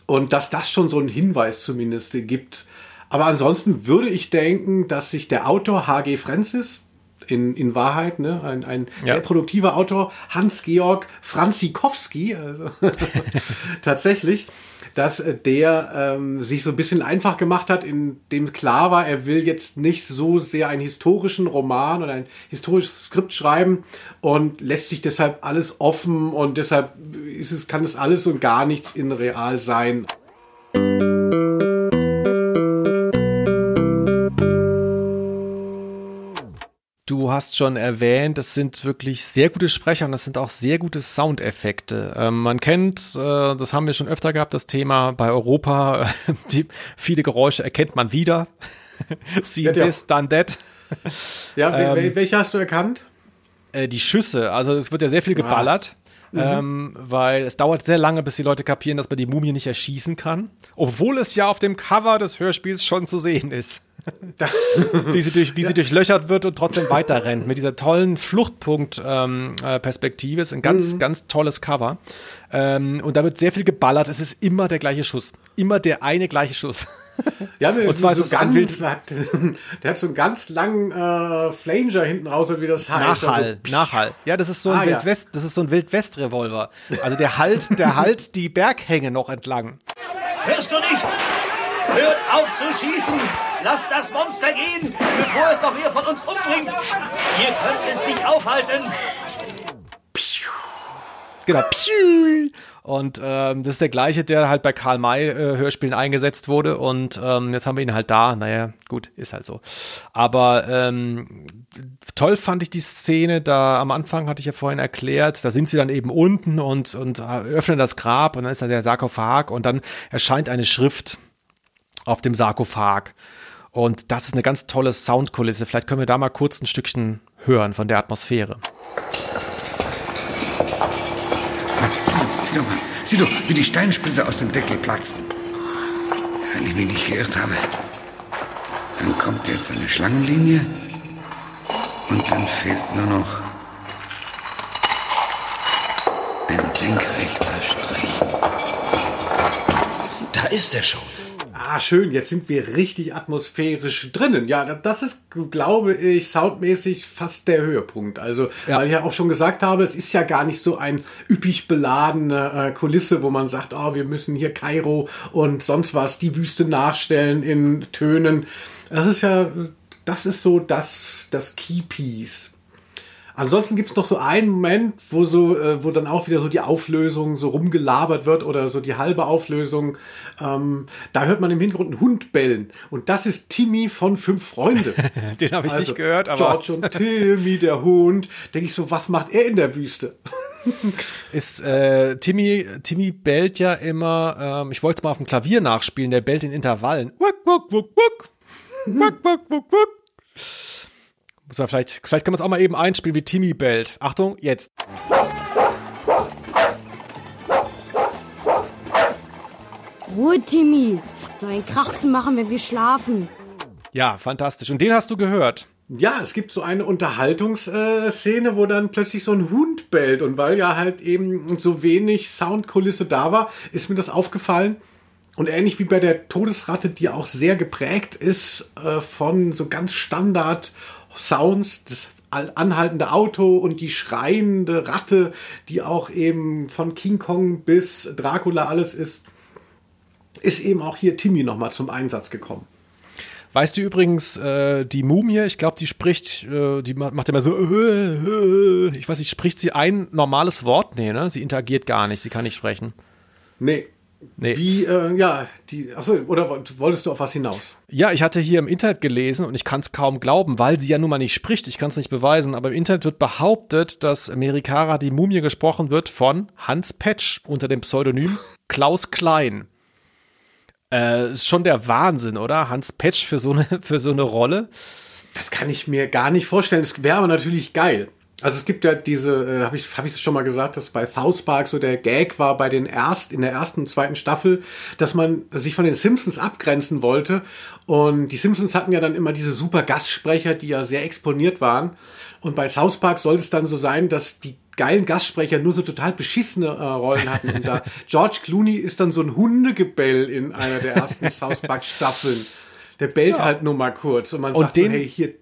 Und dass das schon so einen Hinweis zumindest gibt. Aber ansonsten würde ich denken, dass sich der Autor H.G. Francis, in, in Wahrheit, ne, ein, ein Ja. sehr produktiver Autor, Hans-Georg Franzikowski, also tatsächlich, dass äh, der ähm, sich so ein bisschen einfach gemacht hat, in dem klar war, er will jetzt nicht so sehr einen historischen Roman oder ein historisches Skript schreiben und lässt sich deshalb alles offen und deshalb ist es, kann es alles und gar nichts in real sein. Du hast schon erwähnt, das sind wirklich sehr gute Sprecher und das sind auch sehr gute Soundeffekte. Ähm, man kennt, äh, das haben wir schon öfter gehabt, das Thema bei Europa, äh, die, viele Geräusche erkennt man wieder. See Ja, this, done that. Ja, Ähm, wel- welche hast du erkannt? Äh, die Schüsse, also es wird ja sehr viel geballert. Ähm, weil es dauert sehr lange, bis die Leute kapieren, dass man die Mumie nicht erschießen kann. Obwohl es ja auf dem Cover des Hörspiels schon zu sehen ist. Wie sie, durch, wie sie durchlöchert wird und trotzdem weiter rennt. Mit dieser tollen Fluchtpunkt-Perspektive. ist ein ganz, ganz tolles Cover. Ähm, und da wird sehr viel geballert. Es ist immer der gleiche Schuss. Immer der eine gleiche Schuss. Ja, Und zwar so ist es ganz, Wild- hat, der hat so einen ganz langen äh, Flanger hinten raus, oder wie das heißt. Nachhall, Also, Nachhall. Ja, das ist so ein Ah, ja. Wildwest, das ist so ein Wildwest-Revolver. Also der halt, der halt die Berghänge noch entlang. Hörst du nicht? Hört auf zu schießen! Lasst das Monster gehen, bevor es noch mehr von uns umbringt! Ihr könnt es nicht aufhalten! Genau. Und ähm, das ist der gleiche, der halt bei Karl May äh, Hörspielen eingesetzt wurde. Und ähm, jetzt haben wir ihn halt da. Naja, gut, ist halt so. Aber ähm, toll fand ich die Szene, da am Anfang hatte ich ja vorhin erklärt, da sind sie dann eben unten und, und äh, öffnen das Grab und dann ist da der Sarkophag und dann erscheint eine Schrift auf dem Sarkophag. Und das ist eine ganz tolle Soundkulisse. Vielleicht können wir da mal kurz ein Stückchen hören von der Atmosphäre. Sieh doch mal, sieh doch, wie die Steinsplitter aus dem Deckel platzen. Wenn ich mich nicht geirrt habe. Dann kommt jetzt eine Schlangenlinie und dann fehlt nur noch ein senkrechter Strich. Da ist er schon. Ah, schön, jetzt sind wir richtig atmosphärisch drinnen. Ja, da- das ist, glaube ich, soundmäßig fast der Höhepunkt. Also, Ja. weil ich ja auch schon gesagt habe, es ist ja gar nicht so ein üppig beladene äh, Kulisse, wo man sagt, oh, wir müssen hier Kairo und sonst was, die Wüste nachstellen in Tönen. Das ist ja, das ist so das, das Keypiece. Ansonsten gibt's noch so einen Moment, wo so, äh, wo dann auch wieder so die Auflösung so rumgelabert wird oder so die halbe Auflösung. Ähm, da hört man im Hintergrund einen Hund bellen. Und das ist Timmy von Fünf Freunde. Den habe ich Also, nicht gehört, aber George und Timmy, der Hund. Denke ich so, was macht er in der Wüste? ist äh, Timmy, Timmy bellt ja immer, ähm, ich wollte es mal auf dem Klavier nachspielen, der bellt in Intervallen. Wuck, wuck, wuck, wuck. Wuck, wuck, wuck, wuck. Muss man vielleicht, vielleicht kann man es auch mal eben einspielen, wie Timmy bellt. Achtung, jetzt. Ruhe, Timmy. So einen Krach zu machen, wenn wir schlafen. Ja, fantastisch. Und den hast du gehört. Ja, es gibt so eine Unterhaltungsszene, wo dann plötzlich so ein Hund bellt. Und weil ja halt eben so wenig Soundkulisse da war, ist mir das aufgefallen. Und ähnlich wie bei der Todesratte, die auch sehr geprägt ist äh, von so ganz Standard Sounds, das anhaltende Auto und die schreiende Ratte, die auch eben von King Kong bis Dracula alles ist, ist eben auch hier Timmy nochmal zum Einsatz gekommen. Weißt du übrigens, äh, die Mumie, ich glaube, die spricht, äh, die ma- macht immer so, äh, äh, ich weiß nicht, spricht sie ein normales Wort? Nee, ne? Sie interagiert gar nicht, sie kann nicht sprechen. Nee. Nee. Wie, äh, ja, die, achso, oder woll- wolltest du auf was hinaus? Ja, ich hatte hier im Internet gelesen und ich kann es kaum glauben, weil sie ja nun mal nicht spricht. Ich kann es nicht beweisen, aber im Internet wird behauptet, dass Merikara die Mumie gesprochen wird von Hans Petsch unter dem Pseudonym Klaus Klein. Äh, ist schon der Wahnsinn, oder? Hans Petsch für so eine, für so eine Rolle. Das kann ich mir gar nicht vorstellen. Das wäre aber natürlich geil. Also es gibt ja diese, äh, habe ich, hab ich schon mal gesagt, dass bei South Park so der Gag war bei den erst in der ersten und zweiten Staffel, dass man sich von den Simpsons abgrenzen wollte. Und die Simpsons hatten ja dann immer diese super Gastsprecher, die ja sehr exponiert waren. Und bei South Park sollte es dann so sein, dass die geilen Gastsprecher nur so total beschissene äh, Rollen hatten. Und da George Clooney ist dann so ein Hundegebell in einer der ersten South Park Staffeln. Der bellt Ja. halt nur mal kurz und man Und sagt so, den- hey, hier.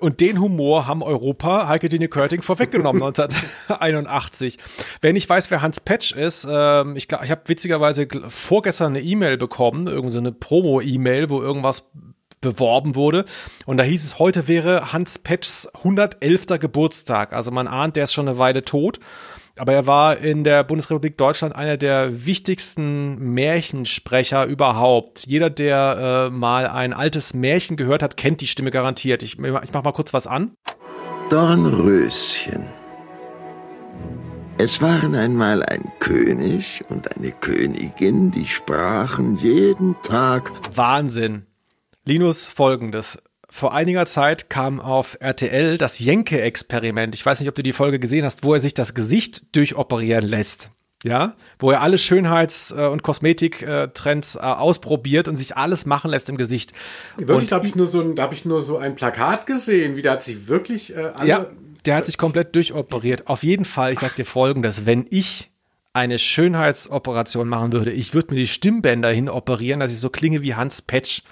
Und den Humor haben Europa Heike Dine Körting vorweggenommen 1981. Wer nicht weiß, wer Hans Petsch ist, ähm, ich glaube, ich habe witzigerweise vorgestern eine E-Mail bekommen, irgend so eine Promo-E-Mail, wo irgendwas beworben wurde. Und da hieß es, heute wäre Hans Petschs 111. Geburtstag. Also man ahnt, der ist schon eine Weile tot. Aber er war in der Bundesrepublik Deutschland einer der wichtigsten Märchensprecher überhaupt. Jeder, der äh, mal ein altes Märchen gehört hat, kennt die Stimme garantiert. Ich, ich mach mal kurz was an. Dornröschen. Es waren einmal ein König und eine Königin, die sprachen jeden Tag Wahnsinn. Linus, folgendes. Vor einiger Zeit kam auf RTL das Jenke-Experiment. Ich weiß nicht, ob du die Folge gesehen hast, wo er sich das Gesicht durchoperieren lässt. Ja, wo er alle Schönheits- äh, und Kosmetiktrends äh, ausprobiert und sich alles machen lässt im Gesicht. Wirklich, habe ich nur so ein, da habe ich nur so ein Plakat gesehen, wie da hat sich wirklich äh, alle Ja, der hat sich komplett durchoperiert. Auf jeden Fall, ich sag dir folgendes, wenn ich eine Schönheitsoperation machen würde, ich würde mir die Stimmbänder hin operieren, dass ich so klinge wie Hans Petsch.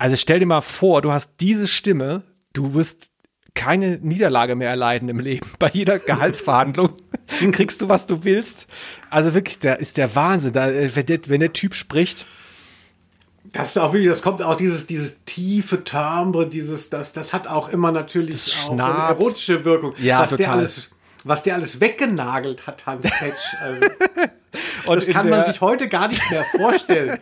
Also stell dir mal vor, du hast diese Stimme, du wirst keine Niederlage mehr erleiden im Leben. Bei jeder Gehaltsverhandlung kriegst du, was du willst. Also wirklich, der ist der Wahnsinn. Da, äh, wenn, der, wenn der Typ spricht, Das ist auch wirklich, das kommt auch dieses, dieses tiefe Timbre, dieses, das, das hat auch immer natürlich Das auch so eine erotische Wirkung. Ja, was Der total. alles, was der alles weggenagelt hat, Hans Petsch. Also, Und das kann man der- sich heute gar nicht mehr vorstellen.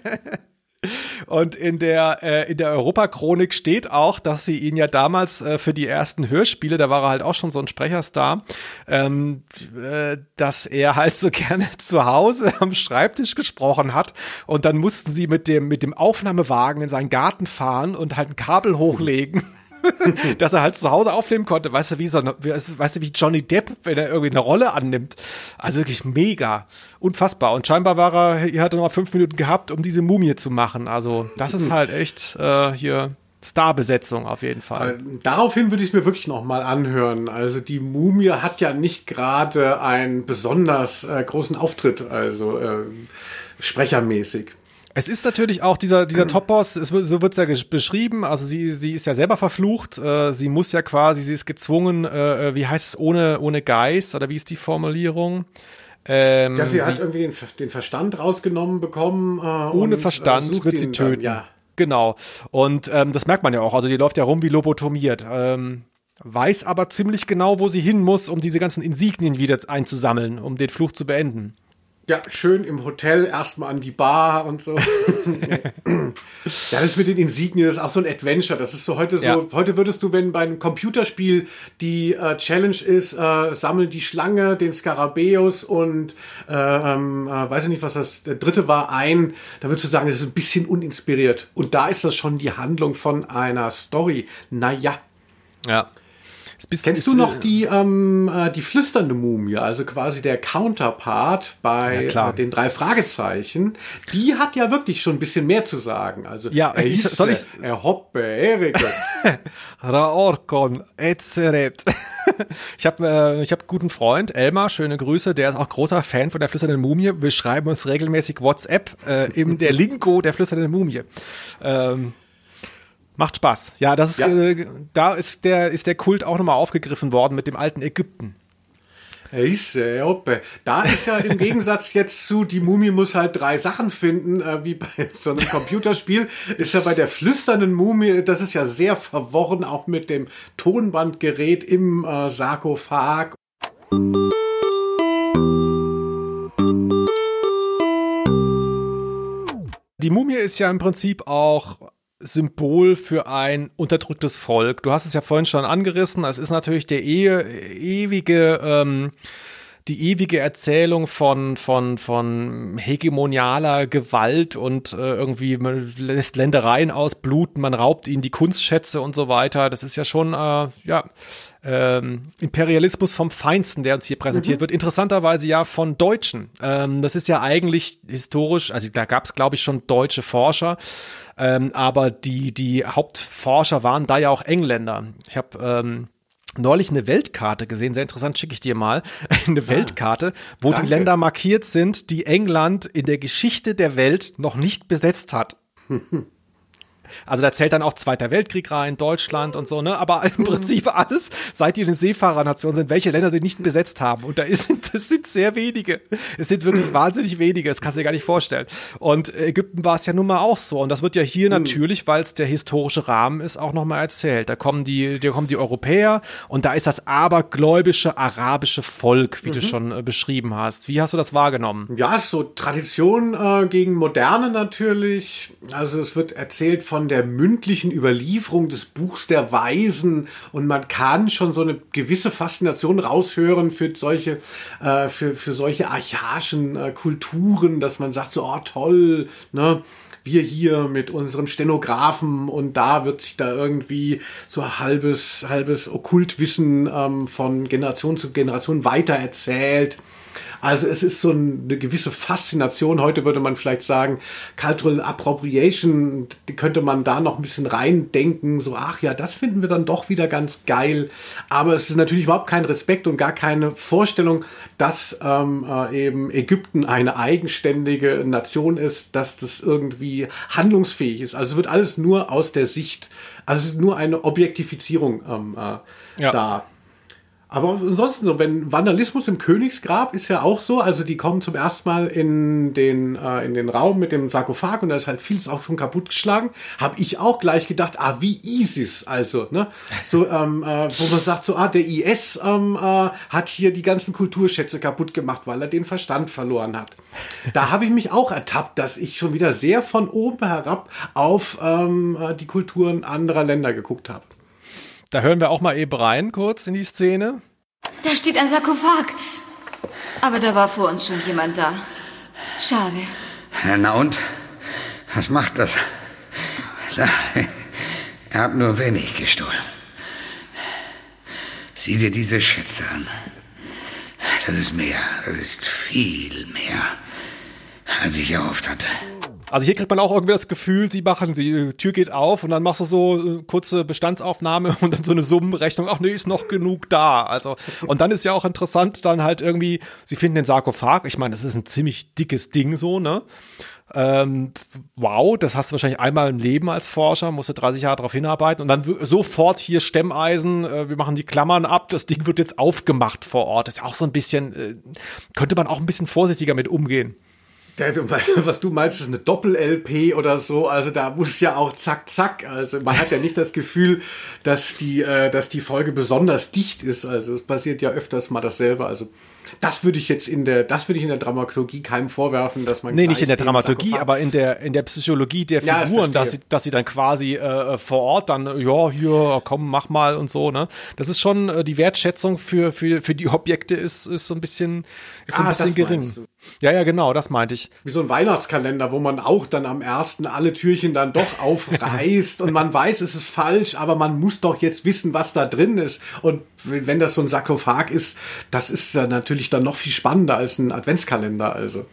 Und in der, äh, in der Europachronik steht auch, dass sie ihn ja damals äh, für die ersten Hörspiele, da war er halt auch schon so ein Sprecherstar, ähm, äh, dass er halt so gerne zu Hause am Schreibtisch gesprochen hat. Und dann mussten sie mit dem, mit dem Aufnahmewagen in seinen Garten fahren und halt ein Kabel hochlegen. dass er halt zu Hause aufnehmen konnte. Weißt du, wie so, wie- weißt du, wie Johnny Depp, wenn er irgendwie eine Rolle annimmt. Also wirklich mega. Unfassbar. Und scheinbar war er, er hatte noch mal fünf Minuten gehabt, um diese Mumie zu machen. Also, das ist halt echt äh, hier Starbesetzung auf jeden Fall. Äh, Daraufhin würde ich es mir wirklich noch mal anhören. Also die Mumie hat ja nicht gerade einen besonders äh, großen Auftritt, also äh, sprechermäßig. Es ist natürlich auch dieser, dieser Top-Boss, wird, so wird's ja beschrieben, also sie, sie ist ja selber verflucht, äh, sie muss ja quasi, sie ist gezwungen, äh, äh, wie heißt es, ohne, ohne Geist, oder wie ist die Formulierung? Ähm, Ja, sie, hat irgendwie den, den Verstand rausgenommen bekommen. Äh, ohne und, Verstand äh, sucht wird sie ihn dann, töten. Ja. Genau. Und ähm, das merkt man ja auch. Also die läuft ja rum wie lobotomiert. Ähm, weiß aber ziemlich genau, wo sie hin muss, um diese ganzen Insignien wieder einzusammeln, um den Fluch zu beenden. Ja, schön im Hotel erstmal an die Bar und so. ja, das mit den Insignien ist auch so ein Adventure. Das ist so heute so, Ja. heute würdest du, wenn bei einem Computerspiel die äh, Challenge ist, äh, sammel die Schlange, den Skarabäus und äh, ähm, äh, weiß ich nicht, was das der dritte war, ein, da würdest du sagen, das ist ein bisschen uninspiriert. Und da ist das schon die Handlung von einer Story. Naja. Ja. Kennst du noch die, ähm, äh, die flüsternde Mumie, also quasi der Counterpart bei Ja, äh, den drei Fragezeichen? Die hat ja wirklich schon ein bisschen mehr zu sagen. Also Ja, er ich- soll ich's- Er hoppe, Erike. Raorkon, Ezeret. ich habe äh, ich hab einen guten Freund, Elmar, schöne Grüße, der ist auch großer Fan von der flüsternden Mumie. Wir schreiben uns regelmäßig WhatsApp äh, in der Lingo der flüsternden Mumie. Ähm, macht Spaß. Ja, das ist, Ja. Äh, da ist der, ist der Kult auch nochmal aufgegriffen worden mit dem alten Ägypten. Äh, hoppe. Da ist ja im Gegensatz jetzt zu, die Mumie muss halt drei Sachen finden, äh, wie bei so einem Computerspiel, ist ja bei der flüsternden Mumie, das ist ja sehr verworren, auch mit dem Tonbandgerät im äh, Sarkophag Die Mumie ist ja im Prinzip auch Symbol für ein unterdrücktes Volk. Du hast es ja vorhin schon angerissen. Es ist natürlich der e ewige, ähm, die ewige Erzählung von, von, von hegemonialer Gewalt und äh, irgendwie man lässt Ländereien ausbluten, man raubt ihnen die Kunstschätze und so weiter. Das ist ja schon, äh, ja, ähm, Imperialismus vom Feinsten, der uns hier präsentiert mhm. wird. Interessanterweise ja von Deutschen. Ähm, das ist ja eigentlich historisch, also da gab es, glaube ich, schon deutsche Forscher. Ähm, aber die, die Hauptforscher waren da ja auch Engländer. Ich habe ähm, neulich eine Weltkarte gesehen, sehr interessant, schicke ich dir mal, eine ah, Weltkarte, wo danke. die Länder markiert sind, die England in der Geschichte der Welt noch nicht besetzt hat. Also da zählt dann auch Zweiter Weltkrieg rein, Deutschland und so, ne? Aber im mhm. Prinzip alles, seit die eine Seefahrernation sind, welche Länder sie nicht besetzt haben. Und da ist, das sind sehr wenige. Es sind wirklich wahnsinnig wenige, das kannst du dir gar nicht vorstellen. Und Ägypten war es ja nun mal auch so. Und das wird ja hier mhm. natürlich, weil es der historische Rahmen ist, auch nochmal erzählt. Da kommen die, da kommen die Europäer und da ist das abergläubische arabische Volk, wie mhm. du schon äh, beschrieben hast. Wie hast du das wahrgenommen? Ja, so Tradition äh, gegen Moderne natürlich. Also es wird erzählt von von der mündlichen Überlieferung des Buchs der Weisen und man kann schon so eine gewisse Faszination raushören für solche, äh, für, für solche archaischen äh, Kulturen, dass man sagt so, oh toll, ne? wir hier mit unserem Stenografen und da wird sich da irgendwie so halbes, halbes Okkultwissen ähm, von Generation zu Generation weitererzählt. Also es ist so eine gewisse Faszination. Heute würde man vielleicht sagen, Cultural Appropriation, die könnte man da noch ein bisschen reindenken. So, ach ja, das finden wir dann doch wieder ganz geil. Aber es ist natürlich überhaupt kein Respekt und gar keine Vorstellung, dass ähm, äh, eben Ägypten eine eigenständige Nation ist, dass das irgendwie handlungsfähig ist. Also es wird alles nur aus der Sicht, also es ist nur eine Objektifizierung ähm, äh, ja. da. Aber ansonsten so, wenn Vandalismus im Königsgrab ist ja auch so, also die kommen zum ersten Mal in den äh, in den Raum mit dem Sarkophag und da ist halt vieles auch schon kaputtgeschlagen. Habe ich auch gleich gedacht, ah wie ISIS, also ne, so ähm, äh, wo man sagt so, ah der IS ähm, äh, hat hier die ganzen Kulturschätze kaputt gemacht, weil er den Verstand verloren hat. Da habe ich mich auch ertappt, dass ich schon wieder sehr von oben herab auf ähm, äh, die Kulturen anderer Länder geguckt habe. Da hören wir auch mal eben rein, kurz in die Szene. Da steht ein Sarkophag. Aber da war vor uns schon jemand da. Schade. Na und? Was macht das? Er hat nur wenig gestohlen. Sieh dir diese Schätze an. Das ist mehr, das ist viel mehr, als ich erhofft hatte. Also hier kriegt man auch irgendwie das Gefühl, sie machen, die Tür geht auf und dann machst du so äh, kurze Bestandsaufnahme und dann so eine Summenrechnung, ach nee, ist noch genug da. Also, und dann ist ja auch interessant, dann halt irgendwie, sie finden den Sarkophag, ich meine, das ist ein ziemlich dickes Ding so, ne? Ähm, wow, das hast du wahrscheinlich einmal im Leben als Forscher, musst du 30 Jahre darauf hinarbeiten und dann sofort hier Stemmeisen, äh, wir machen die Klammern ab, das Ding wird jetzt aufgemacht vor Ort. Das ist auch so ein bisschen, äh, könnte man auch ein bisschen vorsichtiger mit umgehen. Der, was du meinst, ist eine Doppel-LP oder so. Also da muss ja auch zack, zack. Also man hat ja nicht das Gefühl, dass die, äh, dass die Folge besonders dicht ist. Also es passiert ja öfters mal dasselbe. Also das würde ich jetzt in der, das würde ich in der Dramaturgie keinem vorwerfen, dass man. Nee, nicht in der Dramaturgie, aber in der, in der Psychologie der Figuren, ja, dass sie, dass sie dann quasi äh, vor Ort dann, ja, hier, komm, mach mal und so, ne? Das ist schon, äh, die Wertschätzung für, für, für die Objekte ist, ist so ein bisschen, ist so ein ah, bisschen gering. Ja, ja, genau, das meinte ich. Wie so ein Weihnachtskalender, wo man auch dann am ersten alle Türchen dann doch aufreißt und man weiß, es ist falsch, aber man muss doch jetzt wissen, was da drin ist. Und wenn das so ein Sarkophag ist, das ist ja natürlich dann noch viel spannender als ein Adventskalender, also.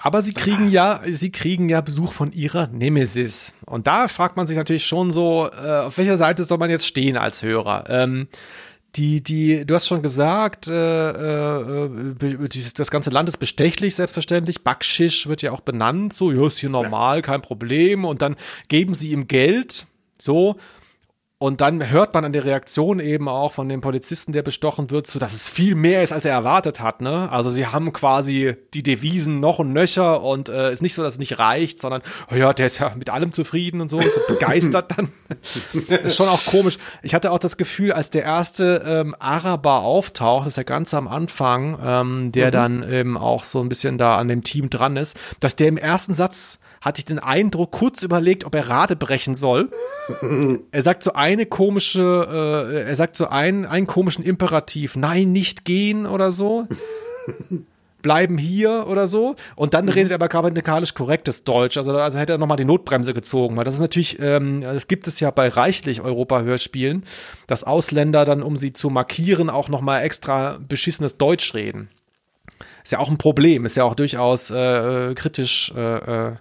Aber sie kriegen ja, sie kriegen ja Besuch von ihrer Nemesis. Und da fragt man sich natürlich schon so, äh, auf welcher Seite soll man jetzt stehen als Hörer? Ähm, die, die, du hast schon gesagt, äh, äh, das ganze Land ist bestechlich, selbstverständlich. Backschisch wird ja auch benannt, so, ja, ist hier normal, kein Problem. Und dann geben sie ihm Geld, so, und dann hört man an der Reaktion eben auch von dem Polizisten, der bestochen wird, so dass es viel mehr ist, als er erwartet hat. Ne? Also sie haben quasi die Devisen noch und nöcher und äh, ist nicht so, dass es nicht reicht, sondern oh ja, der ist ja mit allem zufrieden und so, so begeistert dann. ist schon auch komisch. Ich hatte auch das Gefühl, als der erste ähm, Araber auftaucht, das ist ja ganz am Anfang, ähm, der mhm. dann eben auch so ein bisschen da an dem Team dran ist, dass der im ersten Satz hatte ich den Eindruck, kurz überlegt, ob er Rade brechen soll. er sagt zu einem eine komische, äh, er sagt so einen, einen komischen Imperativ, nein, nicht gehen oder so. bleiben hier oder so. Und dann mhm. redet er aber grammatikalisch korrektes Deutsch. Also, also hätte er nochmal die Notbremse gezogen. Weil das ist natürlich, ähm, das gibt es ja bei reichlich Europa-Hörspielen, dass Ausländer dann, um sie zu markieren, auch nochmal extra beschissenes Deutsch reden. Ist ja auch ein Problem, ist ja auch durchaus äh, kritisch äh, äh,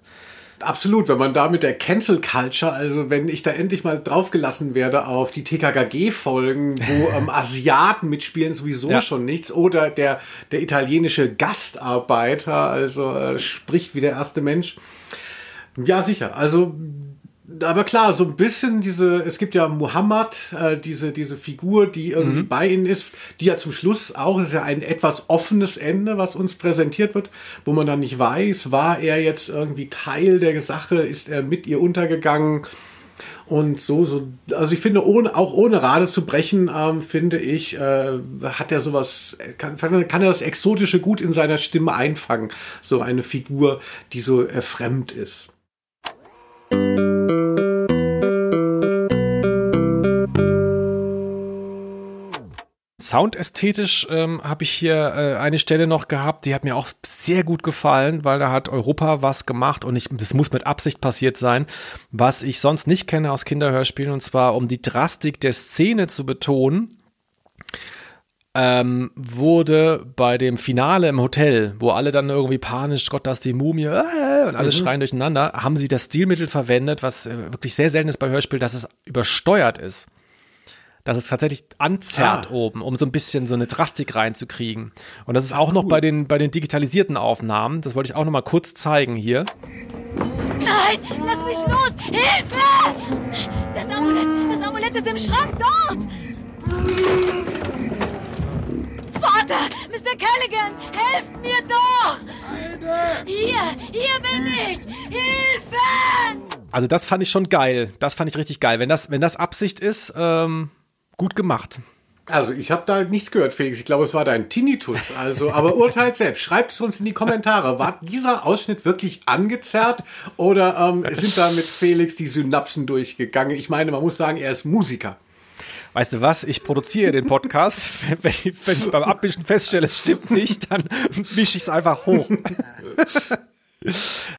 Absolut, wenn man da mit der Cancel Culture, also wenn ich da endlich mal draufgelassen werde auf die TKKG-Folgen, wo ähm, Asiaten mitspielen, sowieso ja. schon nichts, oder der, der italienische Gastarbeiter, also äh, spricht wie der erste Mensch. Ja, sicher. Also aber klar, so ein bisschen diese, es gibt ja Muhammad, äh, diese, diese Figur, die irgendwie mhm. bei ihnen ist, die ja zum Schluss auch, ist ja ein etwas offenes Ende, was uns präsentiert wird, wo man dann nicht weiß, war er jetzt irgendwie Teil der Sache, ist er mit ihr untergegangen und so, so, also ich finde, ohne, auch ohne Rade zu brechen, ähm, finde ich, äh, hat er sowas, kann, kann er das Exotische gut in seiner Stimme einfangen, so eine Figur, die so äh, fremd ist. Soundästhetisch ähm, habe ich hier äh, eine Stelle noch gehabt, die hat mir auch sehr gut gefallen, weil da hat Europa was gemacht und ich, das muss mit Absicht passiert sein, was ich sonst nicht kenne aus Kinderhörspielen und zwar um die Drastik der Szene zu betonen. Ähm, wurde bei dem Finale im Hotel, wo alle dann irgendwie panisch, Gott, das ist die Mumie, äh, und alle mhm. schreien durcheinander, haben sie das Stilmittel verwendet, was äh, wirklich sehr selten ist bei Hörspielen, dass es übersteuert ist dass es tatsächlich anzerrt ah. oben, um so ein bisschen so eine Drastik reinzukriegen. Und das ist auch noch bei den, bei den digitalisierten Aufnahmen. Das wollte ich auch noch mal kurz zeigen hier. Nein, lass mich los! Hilfe! Das Amulett, das Amulett ist im Schrank dort! Vater, Mr. Callaghan, helft mir doch! Hier, hier bin ich! Hilfe! Also das fand ich schon geil. Das fand ich richtig geil. Wenn das, wenn das Absicht ist, ähm, Gut gemacht. Also ich habe da nichts gehört, Felix. Ich glaube, es war dein Tinnitus. Also, aber urteilt selbst. Schreibt es uns in die Kommentare. War dieser Ausschnitt wirklich angezerrt oder ähm, sind da mit Felix die Synapsen durchgegangen? Ich meine, man muss sagen, er ist Musiker. Weißt du was? Ich produziere den Podcast. Wenn ich, wenn ich beim Abmischen feststelle, es stimmt nicht, dann mische ich es einfach hoch.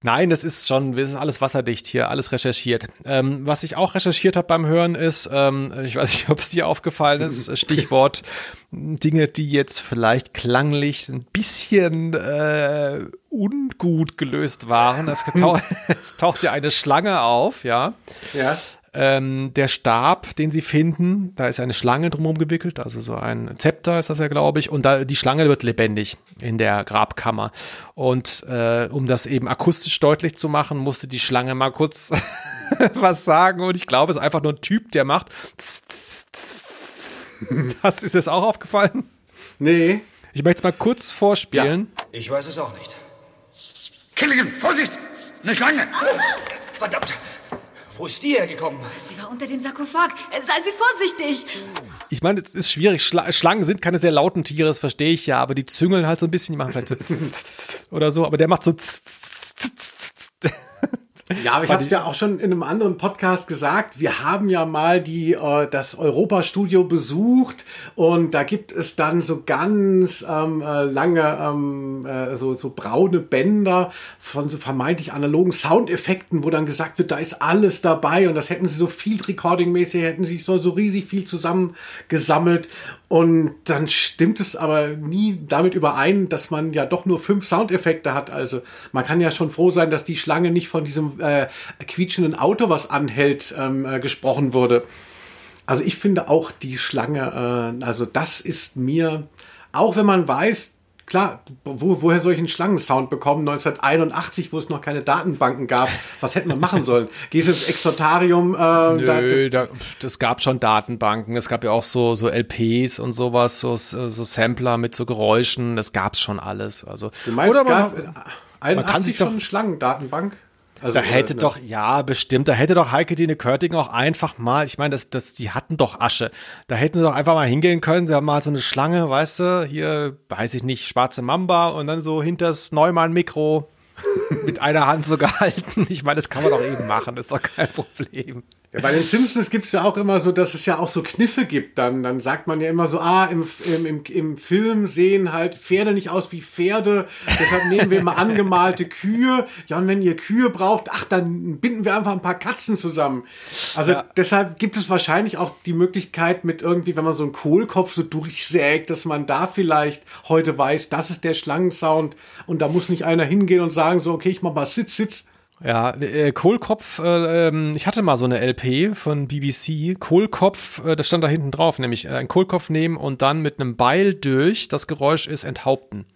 Nein, das ist schon, das ist alles wasserdicht hier, alles recherchiert. Ähm, was ich auch recherchiert habe beim Hören ist, ähm, ich weiß nicht, ob es dir aufgefallen ist, Stichwort Dinge, die jetzt vielleicht klanglich ein bisschen äh, ungut gelöst waren. Es, es taucht ja eine Schlange auf, ja. Ja. Ähm, der Stab, den sie finden, da ist eine Schlange drumherum gewickelt, also so ein Zepter ist das ja, glaube ich, und da die Schlange wird lebendig in der Grabkammer. Und äh, um das eben akustisch deutlich zu machen, musste die Schlange mal kurz was sagen. Und ich glaube, es ist einfach nur ein Typ, der macht. Das ist es auch aufgefallen? Nee. Ich möchte es mal kurz vorspielen. Ja. Ich weiß es auch nicht. Killigan, Vorsicht! Eine Schlange! Verdammt! Wo ist die hergekommen? Sie war unter dem Sarkophag. Seien Sie vorsichtig. Ich meine, es ist schwierig. Schla Schlangen sind keine sehr lauten Tiere, das verstehe ich ja, aber die züngeln halt so ein bisschen, die machen vielleicht so oder so, aber der macht so ja, aber ich habe es ja auch schon in einem anderen Podcast gesagt. Wir haben ja mal die äh, das Europastudio besucht und da gibt es dann so ganz ähm, äh, lange ähm, äh, so so braune Bänder von so vermeintlich analogen Soundeffekten, wo dann gesagt wird, da ist alles dabei und das hätten sie so Field Recording mäßig hätten sie so so riesig viel zusammengesammelt und dann stimmt es aber nie damit überein, dass man ja doch nur fünf Soundeffekte hat. Also man kann ja schon froh sein, dass die Schlange nicht von diesem äh, quietschenden Auto, was anhält, ähm, äh, gesprochen wurde. Also ich finde auch die Schlange, äh, also das ist mir, auch wenn man weiß, klar, wo, woher soll ich einen Schlangensound bekommen? 1981, wo es noch keine Datenbanken gab. Was hätten wir machen sollen? Gehst du ins Exotarium? Äh, Nö, da, das, da, das gab schon Datenbanken. Es gab ja auch so, so LPs und sowas, so, so Sampler mit so Geräuschen. Das gab's schon alles. Also, du meinst, oder man, man, man kann sich schon eine Schlangendatenbank? Also, da hätte äh, doch, ja, bestimmt, da hätte doch Heike Dine Körting auch einfach mal, ich meine, das, das, die hatten doch Asche. Da hätten sie doch einfach mal hingehen können, sie haben mal so eine Schlange, weißt du, hier, weiß ich nicht, schwarze Mamba und dann so hinters Neumann-Mikro mit einer Hand so gehalten. Ich meine, das kann man doch eben machen, das ist doch kein Problem. Ja, bei den Simpsons gibt's ja auch immer so, dass es ja auch so Kniffe gibt. Dann, dann sagt man ja immer so, ah, im, im, im, im Film sehen halt Pferde nicht aus wie Pferde. Deshalb nehmen wir immer angemalte Kühe. Ja, und wenn ihr Kühe braucht, ach, dann binden wir einfach ein paar Katzen zusammen. Also Ja. deshalb gibt es wahrscheinlich auch die Möglichkeit mit irgendwie, wenn man so einen Kohlkopf so durchsägt, dass man da vielleicht heute weiß, das ist der Schlangensound und da muss nicht einer hingehen und sagen so, okay, ich mach mal Sitz, Sitz. Ja, äh, Kohlkopf, äh, ähm, ich hatte mal so eine LP von BBC, Kohlkopf, äh, das stand da hinten drauf, nämlich äh, einen Kohlkopf nehmen und dann mit einem Beil durch, das Geräusch ist enthaupten.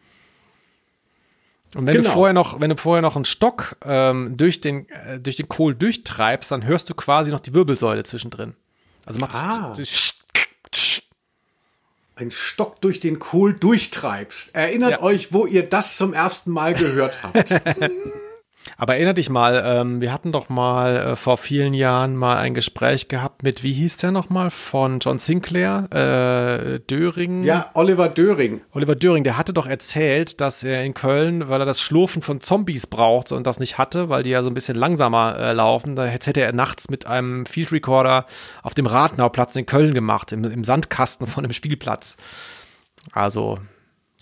Und wenn du Genau. vorher noch, wenn du vorher noch einen Stock ähm, durch den äh, durch den Kohl durchtreibst, dann hörst du quasi noch die Wirbelsäule zwischendrin. Also macht's Ah. Ein Stock durch den Kohl durchtreibst. Erinnert Ja. euch, wo ihr das zum ersten Mal gehört habt. Aber erinner dich mal, ähm, wir hatten doch mal äh, vor vielen Jahren mal ein Gespräch gehabt mit, wie hieß der nochmal, von John Sinclair, äh, Döring. ja, Oliver Döring. Oliver Döring, der hatte doch erzählt, dass er in Köln, weil er das Schlurfen von Zombies braucht und das nicht hatte, weil die ja so ein bisschen langsamer äh, laufen, da hätte er nachts mit einem Field Recorder auf dem Ratnauplatz in Köln gemacht, im, im Sandkasten von dem Spielplatz. Also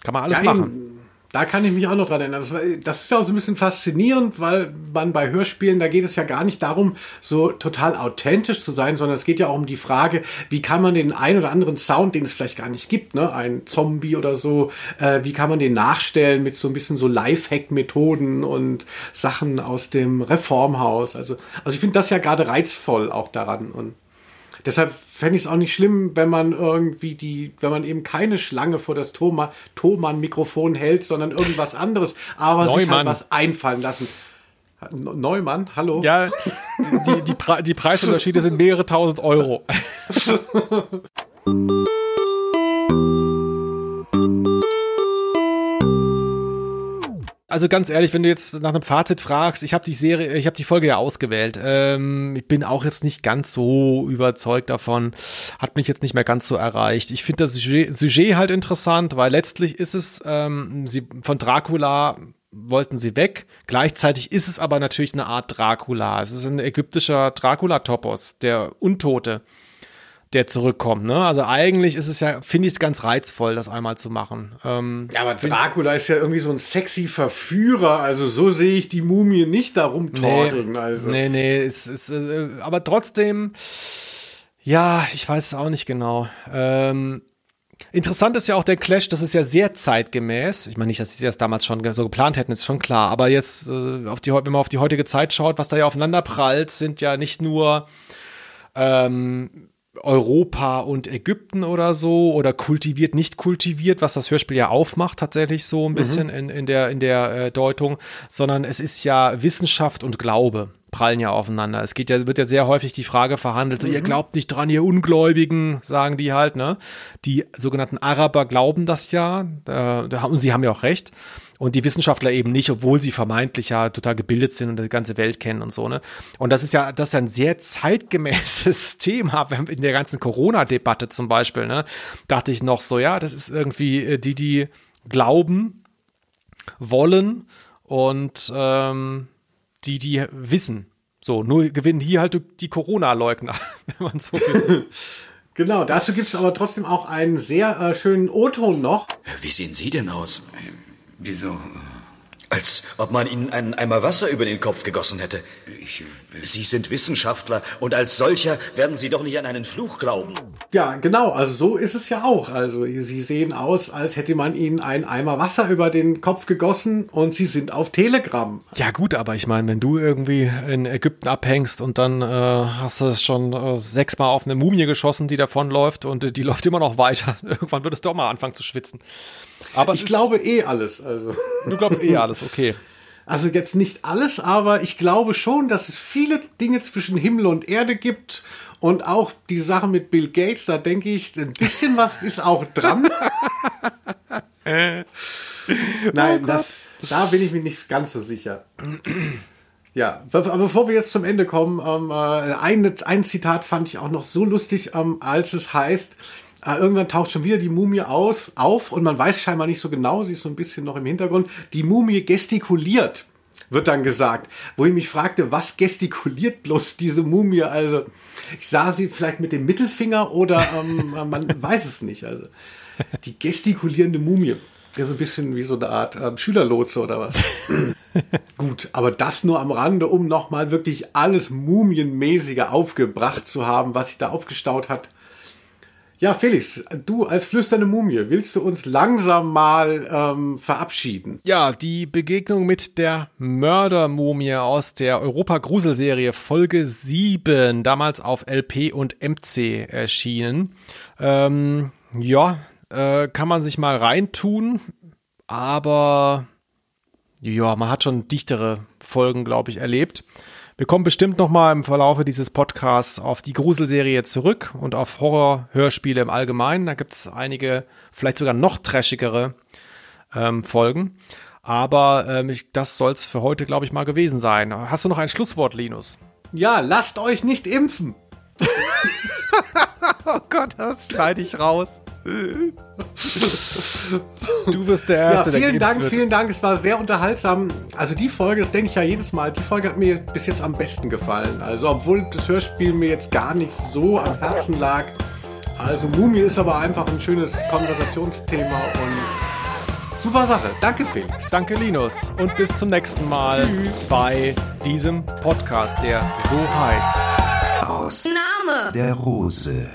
kann man alles Ja, machen. Da kann ich mich auch noch dran erinnern. Das ist ja auch so ein bisschen faszinierend, weil man bei Hörspielen, da geht es ja gar nicht darum, so total authentisch zu sein, sondern es geht ja auch um die Frage, wie kann man den ein oder anderen Sound, den es vielleicht gar nicht gibt, ne, ein Zombie oder so, äh, wie kann man den nachstellen mit so ein bisschen so Lifehack-Methoden und Sachen aus dem Reformhaus. Also, also ich finde das ja gerade reizvoll auch daran und Deshalb fände ich es auch nicht schlimm, wenn man irgendwie die, wenn man eben keine Schlange vor das Thoma- Thomann-Mikrofon hält, sondern irgendwas anderes, aber sich halt Neumann. was einfallen lassen. Ne- Neumann, hallo? Ja, die, die, die, Pre die Preisunterschiede sind mehrere tausend Euro. Also ganz ehrlich, wenn du jetzt nach einem Fazit fragst, ich habe die Serie, ich habe die Folge ja ausgewählt. Ähm, ich bin auch jetzt nicht ganz so überzeugt davon, hat mich jetzt nicht mehr ganz so erreicht. Ich finde das Sujet, Sujet halt interessant, weil letztlich ist es ähm, sie von Dracula wollten sie weg. Gleichzeitig ist es aber natürlich eine Art Dracula. Es ist ein ägyptischer Dracula-Topos, der Untote der zurückkommt. Ne? Also eigentlich ist es ja, finde ich es ganz reizvoll, das einmal zu machen. Ähm, Ja, aber Dracula ist ja irgendwie so ein sexy Verführer, also so sehe ich die Mumie nicht da rumtorteln. Nee, also. nee, nee, es ist, äh, aber trotzdem, ja, ich weiß es auch nicht genau. Ähm, interessant ist ja auch der Clash, das ist ja sehr zeitgemäß. Ich meine nicht, dass sie das damals schon so geplant hätten, ist schon klar. Aber jetzt, äh, auf die, wenn man auf die heutige Zeit schaut, was da ja aufeinander prallt, sind ja nicht nur ähm, Europa und Ägypten oder so oder kultiviert, nicht kultiviert, was das Hörspiel ja aufmacht, tatsächlich so ein bisschen in, in der, in der äh, Deutung, sondern es ist ja Wissenschaft und Glaube prallen ja aufeinander. Es geht ja, wird ja sehr häufig die Frage verhandelt, so ihr glaubt nicht dran, ihr Ungläubigen, sagen die halt, ne? Die sogenannten Araber glauben das ja, äh, und sie haben ja auch recht. Und die Wissenschaftler eben nicht, obwohl sie vermeintlich ja total gebildet sind und die ganze Welt kennen und so, ne? Und das ist ja, das ist ja ein sehr zeitgemäßes Thema, in der ganzen Corona-Debatte zum Beispiel, ne? Dachte ich noch so, ja, das ist irgendwie äh, die, die glauben, wollen und ähm, die, die wissen. So, nur gewinnen hier halt die Corona-Leugner, wenn man so will. Genau, dazu gibt es aber trotzdem auch einen sehr äh, schönen O-Ton noch. Wie sehen Sie denn aus? Wieso? Als ob man Ihnen einen Eimer Wasser über den Kopf gegossen hätte. Ich, Sie sind Wissenschaftler und als solcher werden Sie doch nicht an einen Fluch glauben. Ja, genau, also so ist es ja auch. Also sie sehen aus, als hätte man ihnen einen Eimer Wasser über den Kopf gegossen und sie sind auf Telegram. Ja gut, aber ich meine, wenn du irgendwie in Ägypten abhängst und dann äh, hast du schon äh, sechsmal auf eine Mumie geschossen, die davonläuft und äh, die läuft immer noch weiter. Irgendwann würdest du auch mal anfangen zu schwitzen. Aber ich glaube eh alles. Also. Du glaubst eh alles, okay. Also jetzt nicht alles, aber ich glaube schon, dass es viele Dinge zwischen Himmel und Erde gibt. Und auch die Sache mit Bill Gates, da denke ich, ein bisschen was ist auch dran. Nein, das, da bin ich mir nicht ganz so sicher. Ja, be- aber bevor wir jetzt zum Ende kommen, ähm, äh, ein, ein Zitat fand ich auch noch so lustig, ähm, als es heißt, äh, irgendwann taucht schon wieder die Mumie aus, auf und man weiß scheinbar nicht so genau, sie ist so ein bisschen noch im Hintergrund, die Mumie gestikuliert. wird dann gesagt. Wo ich mich fragte, was gestikuliert bloß diese Mumie? Also, ich sah sie vielleicht mit dem Mittelfinger oder ähm, man weiß es nicht. Also, die gestikulierende Mumie. Ja, so ein bisschen wie so eine Art ähm, Schülerlotse oder was. Gut, aber das nur am Rande, um nochmal wirklich alles Mumienmäßige aufgebracht zu haben, was sich da aufgestaut hat. Ja, Felix, du als flüsternde Mumie, willst du uns langsam mal ähm, verabschieden? Ja, die Begegnung mit der Mördermumie aus der Europa-Grusel-Serie Folge 7, damals auf LP und MC erschienen. Ähm, ja, äh, kann man sich mal reintun, aber ja, man hat schon dichtere Folgen, glaube ich, erlebt. Wir kommen bestimmt noch mal im Verlaufe dieses Podcasts auf die Gruselserie zurück und auf Horror-Hörspiele im Allgemeinen. Da gibt es einige, vielleicht sogar noch trashigere ähm, Folgen. Aber ähm, ich, das soll es für heute, glaube ich, mal gewesen sein. Hast du noch ein Schlusswort, Linus? Ja, lasst euch nicht impfen. oh Gott, das schneide ich raus. Du bist der Erste, ja, vielen der Dank, wird. vielen Dank. Es war sehr unterhaltsam. Also die Folge, das denke ich ja jedes Mal, die Folge hat mir bis jetzt am besten gefallen. Also obwohl das Hörspiel mir jetzt gar nicht so am Herzen lag. Also Mumie ist aber einfach ein schönes Konversationsthema und super Sache. Danke, Felix. Danke, Linus. Und bis zum nächsten Mal bei diesem Podcast, der so heißt heraus. Name der Rose.